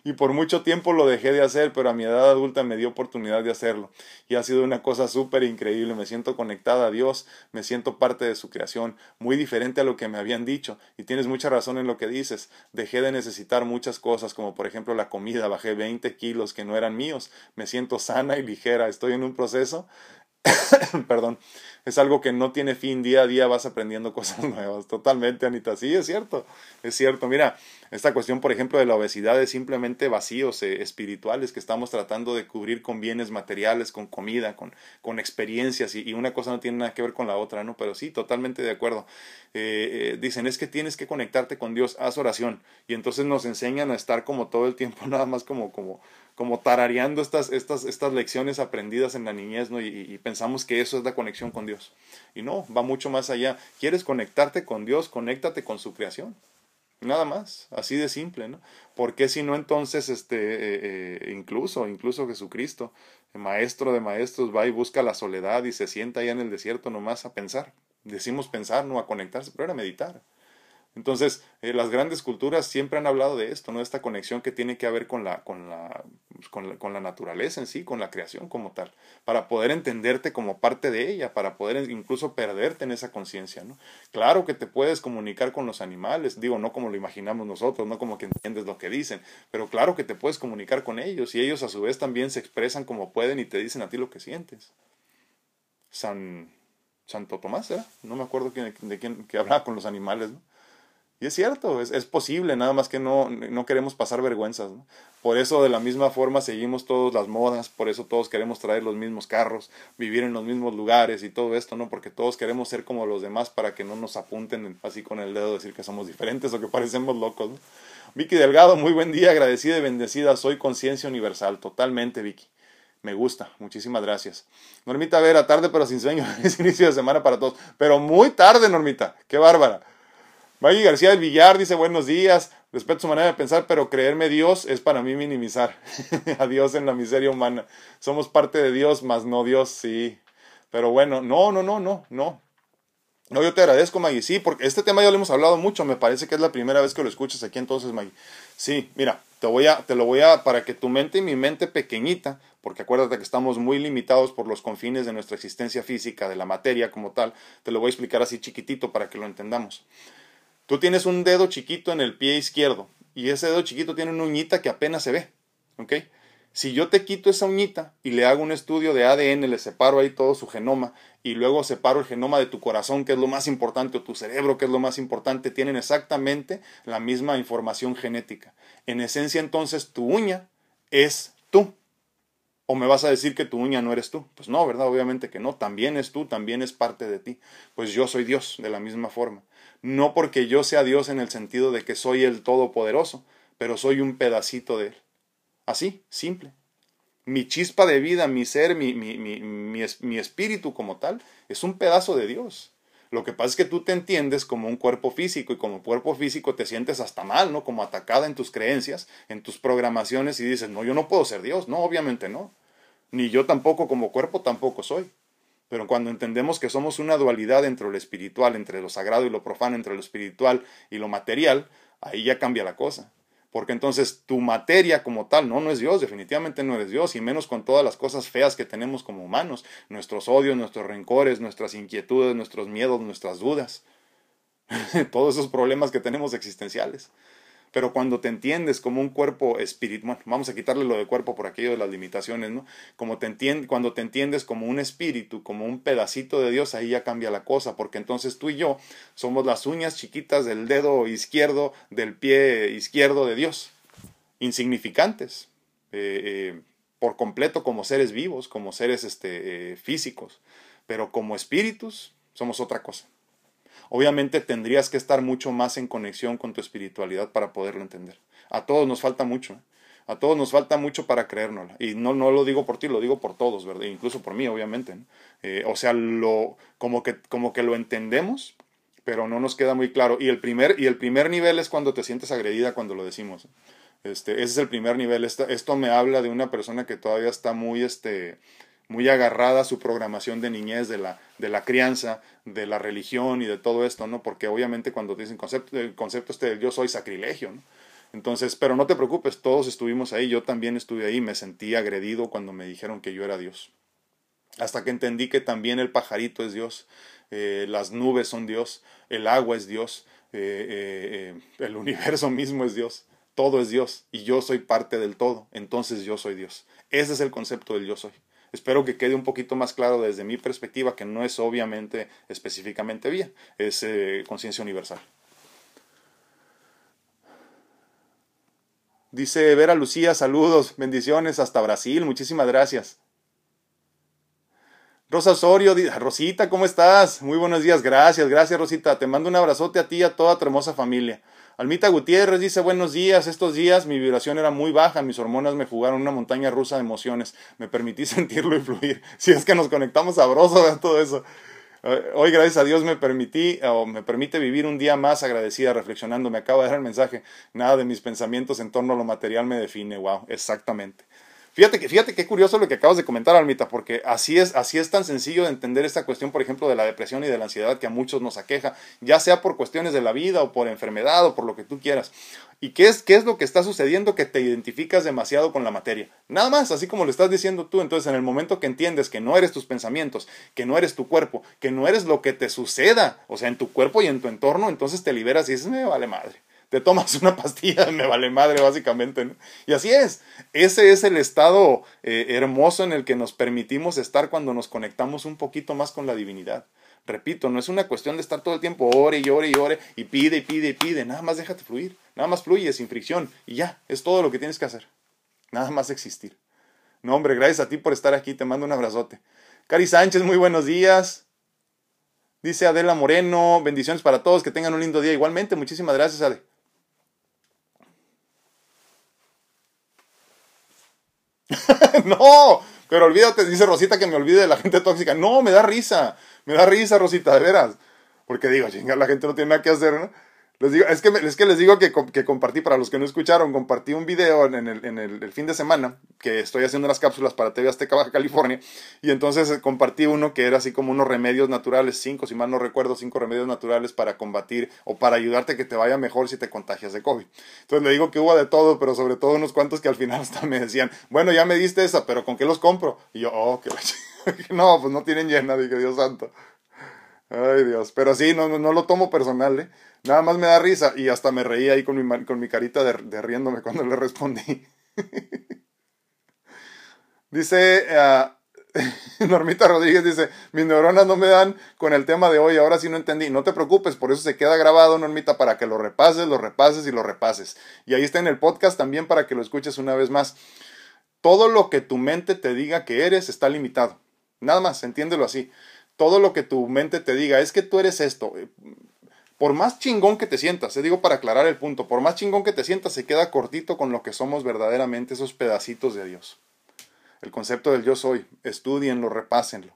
y por mucho tiempo lo dejé de hacer, pero a mi edad adulta me dio oportunidad de hacerlo. Y ha sido una cosa súper increíble. Me siento conectada a Dios, me siento parte de su creación, muy diferente a lo que me habían dicho. Y tienes mucha razón en lo que dices. Dejé de necesitar muchas cosas como por ejemplo la comida, bajé 20 kilos que no eran míos, me siento sana y ligera, estoy en un proceso. Perdón, es algo que no tiene fin, día a día vas aprendiendo cosas nuevas, totalmente, Anita, sí, es cierto, es cierto, mira, esta cuestión, por ejemplo, de la obesidad es simplemente vacíos eh, espirituales que estamos tratando de cubrir con bienes materiales, con comida, con, con experiencias, y, una cosa no tiene nada que ver con la otra, ¿no? Pero sí, totalmente de acuerdo. Eh, eh, dicen, es que tienes que conectarte con Dios, haz oración, y entonces nos enseñan a estar como todo el tiempo, nada más como, como, como tarareando estas, estas, estas lecciones aprendidas en la niñez, ¿no? Y, pensamos que eso es la conexión con Dios. Y no, va mucho más allá. ¿Quieres conectarte con Dios? Conéctate con su creación. Nada más, así de simple, ¿no? ¿Por qué si no entonces, este, eh, eh, incluso, incluso Jesucristo, el maestro de maestros, va y busca la soledad y se sienta allá en el desierto nomás a pensar? Decimos pensar, no a conectarse, pero era meditar. Entonces, eh, las grandes culturas siempre han hablado de esto, ¿no? Esta conexión que tiene que ver con la, con, la, pues, con, la, con la naturaleza en sí, con la creación como tal, para poder entenderte como parte de ella, para poder incluso perderte en esa conciencia, ¿no? Claro que te puedes comunicar con los animales, digo, no como lo imaginamos nosotros, no como que entiendes lo que dicen, pero claro que te puedes comunicar con ellos y ellos a su vez también se expresan como pueden y te dicen a ti lo que sientes. San Santo Tomás, ¿era? No me acuerdo quién, de quién que hablaba con los animales, ¿no? Y es cierto, es, es, posible, nada más que no, no queremos pasar vergüenzas. Por eso de la misma forma seguimos todas las modas, por eso todos queremos traer los mismos carros, vivir en los mismos lugares y todo esto, ¿no? Porque todos queremos ser como los demás para que no nos apunten así con el dedo decir que somos diferentes o que parecemos locos. ¿no? Vicky Delgado, muy buen día, agradecida y bendecida, soy conciencia universal, totalmente Vicky. Me gusta, muchísimas gracias. Normita Vera, tarde pero sin sueño, es inicio de semana para todos, pero muy tarde, Normita, qué bárbara. Maggie García del Villar dice buenos días, respeto su manera de pensar, pero creerme Dios es para mí minimizar a Dios en la miseria humana. Somos parte de Dios, más no Dios, sí. Pero bueno, no, no, no, no, no. No, yo te agradezco, Maggie. Sí, porque este tema ya lo hemos hablado mucho. Me parece que es la primera vez que lo escuchas aquí entonces, Maggie. Sí, mira, te, voy a, te lo voy a, para que tu mente y mi mente pequeñita, porque acuérdate que estamos muy limitados por los confines de nuestra existencia física, de la materia como tal, te lo voy a explicar así chiquitito para que lo entendamos. Tú tienes un dedo chiquito en el pie izquierdo y ese dedo chiquito tiene una uñita que apenas se ve. ¿Ok? Si yo te quito esa uñita y le hago un estudio de ADN, le separo ahí todo su genoma y luego separo el genoma de tu corazón, que es lo más importante, o tu cerebro, que es lo más importante, tienen exactamente la misma información genética. En esencia, entonces, tu uña es tú. ¿O me vas a decir que tu uña no eres tú? Pues no, ¿verdad? Obviamente que no. También es tú, también es parte de ti. Pues yo soy Dios de la misma forma no porque yo sea Dios en el sentido de que soy el Todopoderoso, pero soy un pedacito de Él. Así, simple. Mi chispa de vida, mi ser, mi, mi, mi, mi, espíritu como tal, es un pedazo de Dios. Lo que pasa es que tú te entiendes como un cuerpo físico y como cuerpo físico te sientes hasta mal, ¿no? Como atacada en tus creencias, en tus programaciones y dices, no, yo no puedo ser Dios. No, obviamente no. Ni yo tampoco como cuerpo tampoco soy. Pero cuando entendemos que somos una dualidad entre lo espiritual, entre lo sagrado y lo profano, entre lo espiritual y lo material, ahí ya cambia la cosa. Porque entonces tu materia como tal no, no es Dios, definitivamente no eres Dios, y menos con todas las cosas feas que tenemos como humanos, nuestros odios, nuestros rencores, nuestras inquietudes, nuestros miedos, nuestras dudas, todos esos problemas que tenemos existenciales. Pero cuando te entiendes como un cuerpo espiritual, bueno, vamos a quitarle lo de cuerpo por aquello de las limitaciones, ¿no? Como te cuando te entiendes como un espíritu, como un pedacito de Dios, ahí ya cambia la cosa, porque entonces tú y yo somos las uñas chiquitas del dedo izquierdo, del pie izquierdo de Dios, insignificantes, eh, eh, por completo como seres vivos, como seres este, eh, físicos, pero como espíritus somos otra cosa. Obviamente tendrías que estar mucho más en conexión con tu espiritualidad para poderlo entender. A todos nos falta mucho. ¿eh? A todos nos falta mucho para creérnosla. Y no, no lo digo por ti, lo digo por todos, ¿verdad? Incluso por mí, obviamente. Eh, o sea, lo, como, que, como que lo entendemos, pero no nos queda muy claro. Y el primer, y el primer nivel es cuando te sientes agredida cuando lo decimos. ¿eh? Este, ese es el primer nivel. Esto me habla de una persona que todavía está muy, este, muy agarrada a su programación de niñez, de la, de la crianza, de la religión y de todo esto, ¿no? Porque obviamente cuando dicen concepto, el concepto este del yo soy sacrilegio, ¿no? Entonces, pero no te preocupes, todos estuvimos ahí, yo también estuve ahí, me sentí agredido cuando me dijeron que yo era Dios. Hasta que entendí que también el pajarito es Dios, eh, las nubes son Dios, el agua es Dios, eh, eh, el universo mismo es Dios, todo es Dios y yo soy parte del todo, entonces yo soy Dios. Ese es el concepto del yo soy. Espero que quede un poquito más claro desde mi perspectiva que no es obviamente específicamente vía, es eh, conciencia universal. Dice Vera Lucía, saludos, bendiciones hasta Brasil, muchísimas gracias. Rosa Osorio, Rosita, ¿cómo estás? Muy buenos días, gracias, gracias Rosita. Te mando un abrazote a ti y a toda tu hermosa familia. Almita Gutiérrez dice buenos días, estos días mi vibración era muy baja, mis hormonas me jugaron una montaña rusa de emociones, me permití sentirlo y fluir. Si es que nos conectamos sabroso, todo eso. Hoy, gracias a Dios, me permití o me permite vivir un día más agradecida, reflexionando. Me acabo de dar el mensaje. Nada de mis pensamientos en torno a lo material me define. Wow, exactamente. Fíjate que, fíjate qué curioso lo que acabas de comentar, Almita, porque así es, así es tan sencillo de entender esta cuestión, por ejemplo, de la depresión y de la ansiedad que a muchos nos aqueja, ya sea por cuestiones de la vida o por enfermedad o por lo que tú quieras. ¿Y qué es, qué es lo que está sucediendo que te identificas demasiado con la materia? Nada más, así como lo estás diciendo tú. Entonces, en el momento que entiendes que no eres tus pensamientos, que no eres tu cuerpo, que no eres lo que te suceda, o sea, en tu cuerpo y en tu entorno, entonces te liberas y dices, me vale madre te tomas una pastilla, me vale madre, básicamente. Y así es. Ese es el estado eh, hermoso en el que nos permitimos estar cuando nos conectamos un poquito más con la divinidad. Repito, no es una cuestión de estar todo el tiempo ore y ore y ore y pide y pide y pide. Nada más déjate fluir. Nada más fluye sin fricción. Y ya, es todo lo que tienes que hacer. Nada más existir. No, hombre, gracias a ti por estar aquí. Te mando un abrazote. Cari Sánchez, muy buenos días. Dice Adela Moreno, bendiciones para todos, que tengan un lindo día. Igualmente, muchísimas gracias, Ade. no, pero olvídate, dice Rosita que me olvide de la gente tóxica. No, me da risa, me da risa, Rosita, de veras. Porque digo, chinga, la gente no tiene nada que hacer, ¿no? Les digo, es, que, es que les digo que, que, compartí, para los que no escucharon, compartí un video en, el, en el, fin de semana, que estoy haciendo unas cápsulas para TV Azteca Baja California, y entonces eh, compartí uno que era así como unos remedios naturales, cinco, si mal no recuerdo, cinco remedios naturales para combatir o para ayudarte a que te vaya mejor si te contagias de COVID. Entonces le digo que hubo de todo, pero sobre todo unos cuantos que al final hasta me decían, bueno, ya me diste esa, pero ¿con qué los compro? Y yo, oh, que no, pues no tienen llena, dije, Dios santo. Ay, Dios. Pero sí, no, no, no lo tomo personal, ¿eh? Nada más me da risa y hasta me reí ahí con mi, con mi carita de, riéndome cuando le respondí. dice uh, Normita Rodríguez, dice, mis neuronas no me dan con el tema de hoy, ahora sí no entendí. No te preocupes, por eso se queda grabado, Normita, para que lo repases, lo repases y lo repases. Y ahí está en el podcast también para que lo escuches una vez más. Todo lo que tu mente te diga que eres está limitado. Nada más, entiéndelo así. Todo lo que tu mente te diga es que tú eres esto por más chingón que te sientas, te digo para aclarar el punto, por más chingón que te sientas, se queda cortito con lo que somos verdaderamente esos pedacitos de Dios. El concepto del yo soy, estudienlo, repásenlo.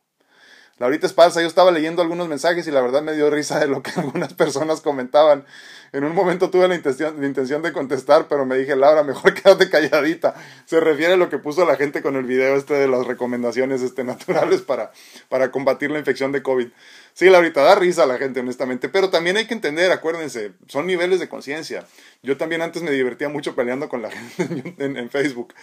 Laurita Esparza, yo estaba leyendo algunos mensajes y la verdad me dio risa de lo que algunas personas comentaban. En un momento tuve la intención, la intención de contestar, pero me dije, Laura, mejor quédate calladita. Se refiere a lo que puso la gente con el video este de las recomendaciones este, naturales para, para combatir la infección de COVID. Sí, Laurita, da risa a la gente, honestamente, pero también hay que entender, acuérdense, son niveles de conciencia. Yo también antes me divertía mucho peleando con la gente en Facebook.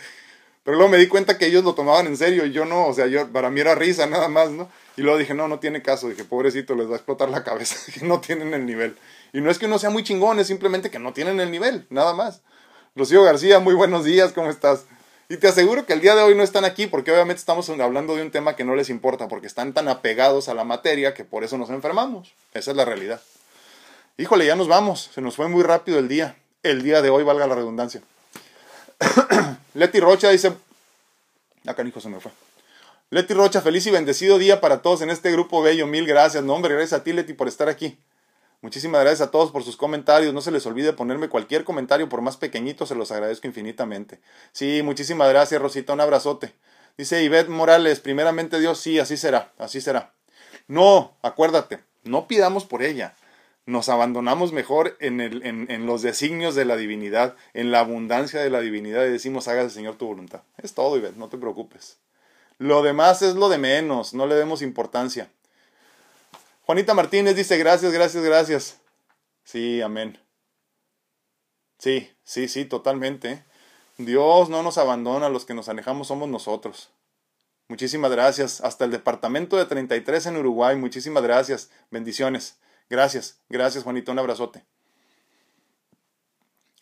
Pero luego me di cuenta que ellos lo tomaban en serio y yo no, o sea, yo, para mí era risa nada más, ¿no? Y luego dije, no, no tiene caso, dije, pobrecito, les va a explotar la cabeza, que no tienen el nivel. Y no es que uno sea muy chingón, es simplemente que no tienen el nivel, nada más. Rocío García, muy buenos días, ¿cómo estás? Y te aseguro que el día de hoy no están aquí porque obviamente estamos hablando de un tema que no les importa, porque están tan apegados a la materia que por eso nos enfermamos. Esa es la realidad. Híjole, ya nos vamos, se nos fue muy rápido el día. El día de hoy, valga la redundancia. Leti Rocha dice, acá hijo se me fue. Leti Rocha, feliz y bendecido día para todos en este grupo bello. Mil gracias. No, hombre, gracias a ti, Leti, por estar aquí. Muchísimas gracias a todos por sus comentarios. No se les olvide ponerme cualquier comentario, por más pequeñito, se los agradezco infinitamente. Sí, muchísimas gracias, Rosita. Un abrazote. Dice Ivette Morales, primeramente Dios, sí, así será, así será. No, acuérdate, no pidamos por ella nos abandonamos mejor en, en, los designios de la divinidad, en la abundancia de la divinidad y decimos, hágase Señor tu voluntad. Es todo, Ivette, no te preocupes. Lo demás es lo de menos, no le demos importancia. Juanita Martínez dice, gracias, gracias, gracias. Sí, amén. Sí, sí, sí, totalmente. Dios no nos abandona, los que nos alejamos somos nosotros. Muchísimas gracias. Hasta el departamento de 33 en Uruguay, muchísimas gracias. Bendiciones. Gracias, gracias Juanito, un abrazote.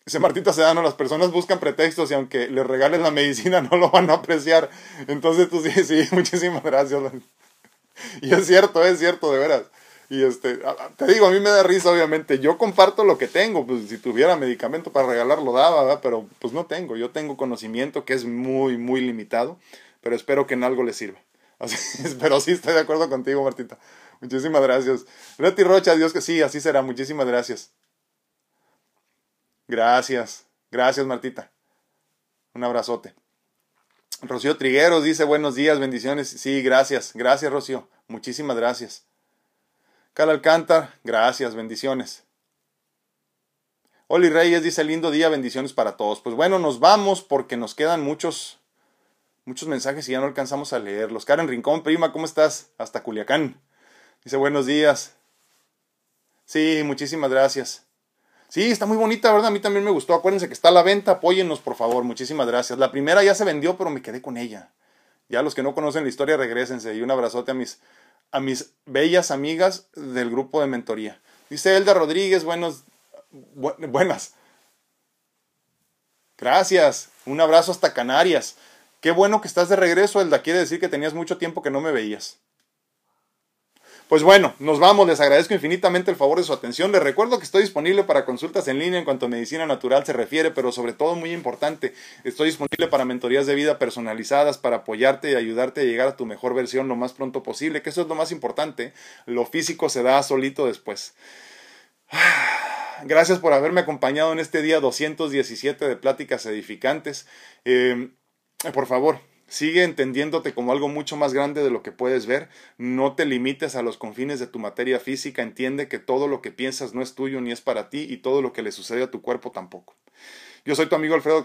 Ese Martita Sedano, las personas buscan pretextos y aunque les regales la medicina no lo van a apreciar. Entonces tú sí, sí, muchísimas gracias. Y es cierto, es cierto, de veras. Y este, te digo, a mí me da risa, obviamente. Yo comparto lo que tengo. Pues si tuviera medicamento para regalar, lo daba, ¿verdad? Pero pues no tengo. Yo tengo conocimiento que es muy, muy limitado. Pero espero que en algo le sirva. Así, pero sí estoy de acuerdo contigo, Martita. Muchísimas gracias. Leti Rocha, Dios que sí, así será. Muchísimas gracias. Gracias. Gracias, Martita. Un abrazote. Rocío Trigueros dice buenos días, bendiciones. Sí, gracias. Gracias, Rocío. Muchísimas gracias. Cal Alcántar, gracias, bendiciones. Oli Reyes dice lindo día, bendiciones para todos. Pues bueno, nos vamos porque nos quedan muchos, muchos mensajes y ya no alcanzamos a leerlos. Karen Rincón, prima, ¿cómo estás? Hasta Culiacán. Dice buenos días. Sí, muchísimas gracias. Sí, está muy bonita, ¿verdad? A mí también me gustó. Acuérdense que está a la venta. Apóyennos, por favor. Muchísimas gracias. La primera ya se vendió, pero me quedé con ella. Ya los que no conocen la historia, regresense. Y un abrazote a mis, a mis bellas amigas del grupo de mentoría. Dice Elda Rodríguez, buenos, buenas. Gracias. Un abrazo hasta Canarias. Qué bueno que estás de regreso, Elda. Quiere decir que tenías mucho tiempo que no me veías. Pues bueno, nos vamos, les agradezco infinitamente el favor de su atención. Les recuerdo que estoy disponible para consultas en línea en cuanto a medicina natural se refiere, pero sobre todo muy importante, estoy disponible para mentorías de vida personalizadas para apoyarte y ayudarte a llegar a tu mejor versión lo más pronto posible, que eso es lo más importante. Lo físico se da solito después. Gracias por haberme acompañado en este día 217 de pláticas edificantes. Eh, por favor, Sigue entendiéndote como algo mucho más grande de lo que puedes ver. No te limites a los confines de tu materia física. Entiende que todo lo que piensas no es tuyo ni es para ti y todo lo que le sucede a tu cuerpo tampoco. Yo soy tu amigo Alfredo Castillo.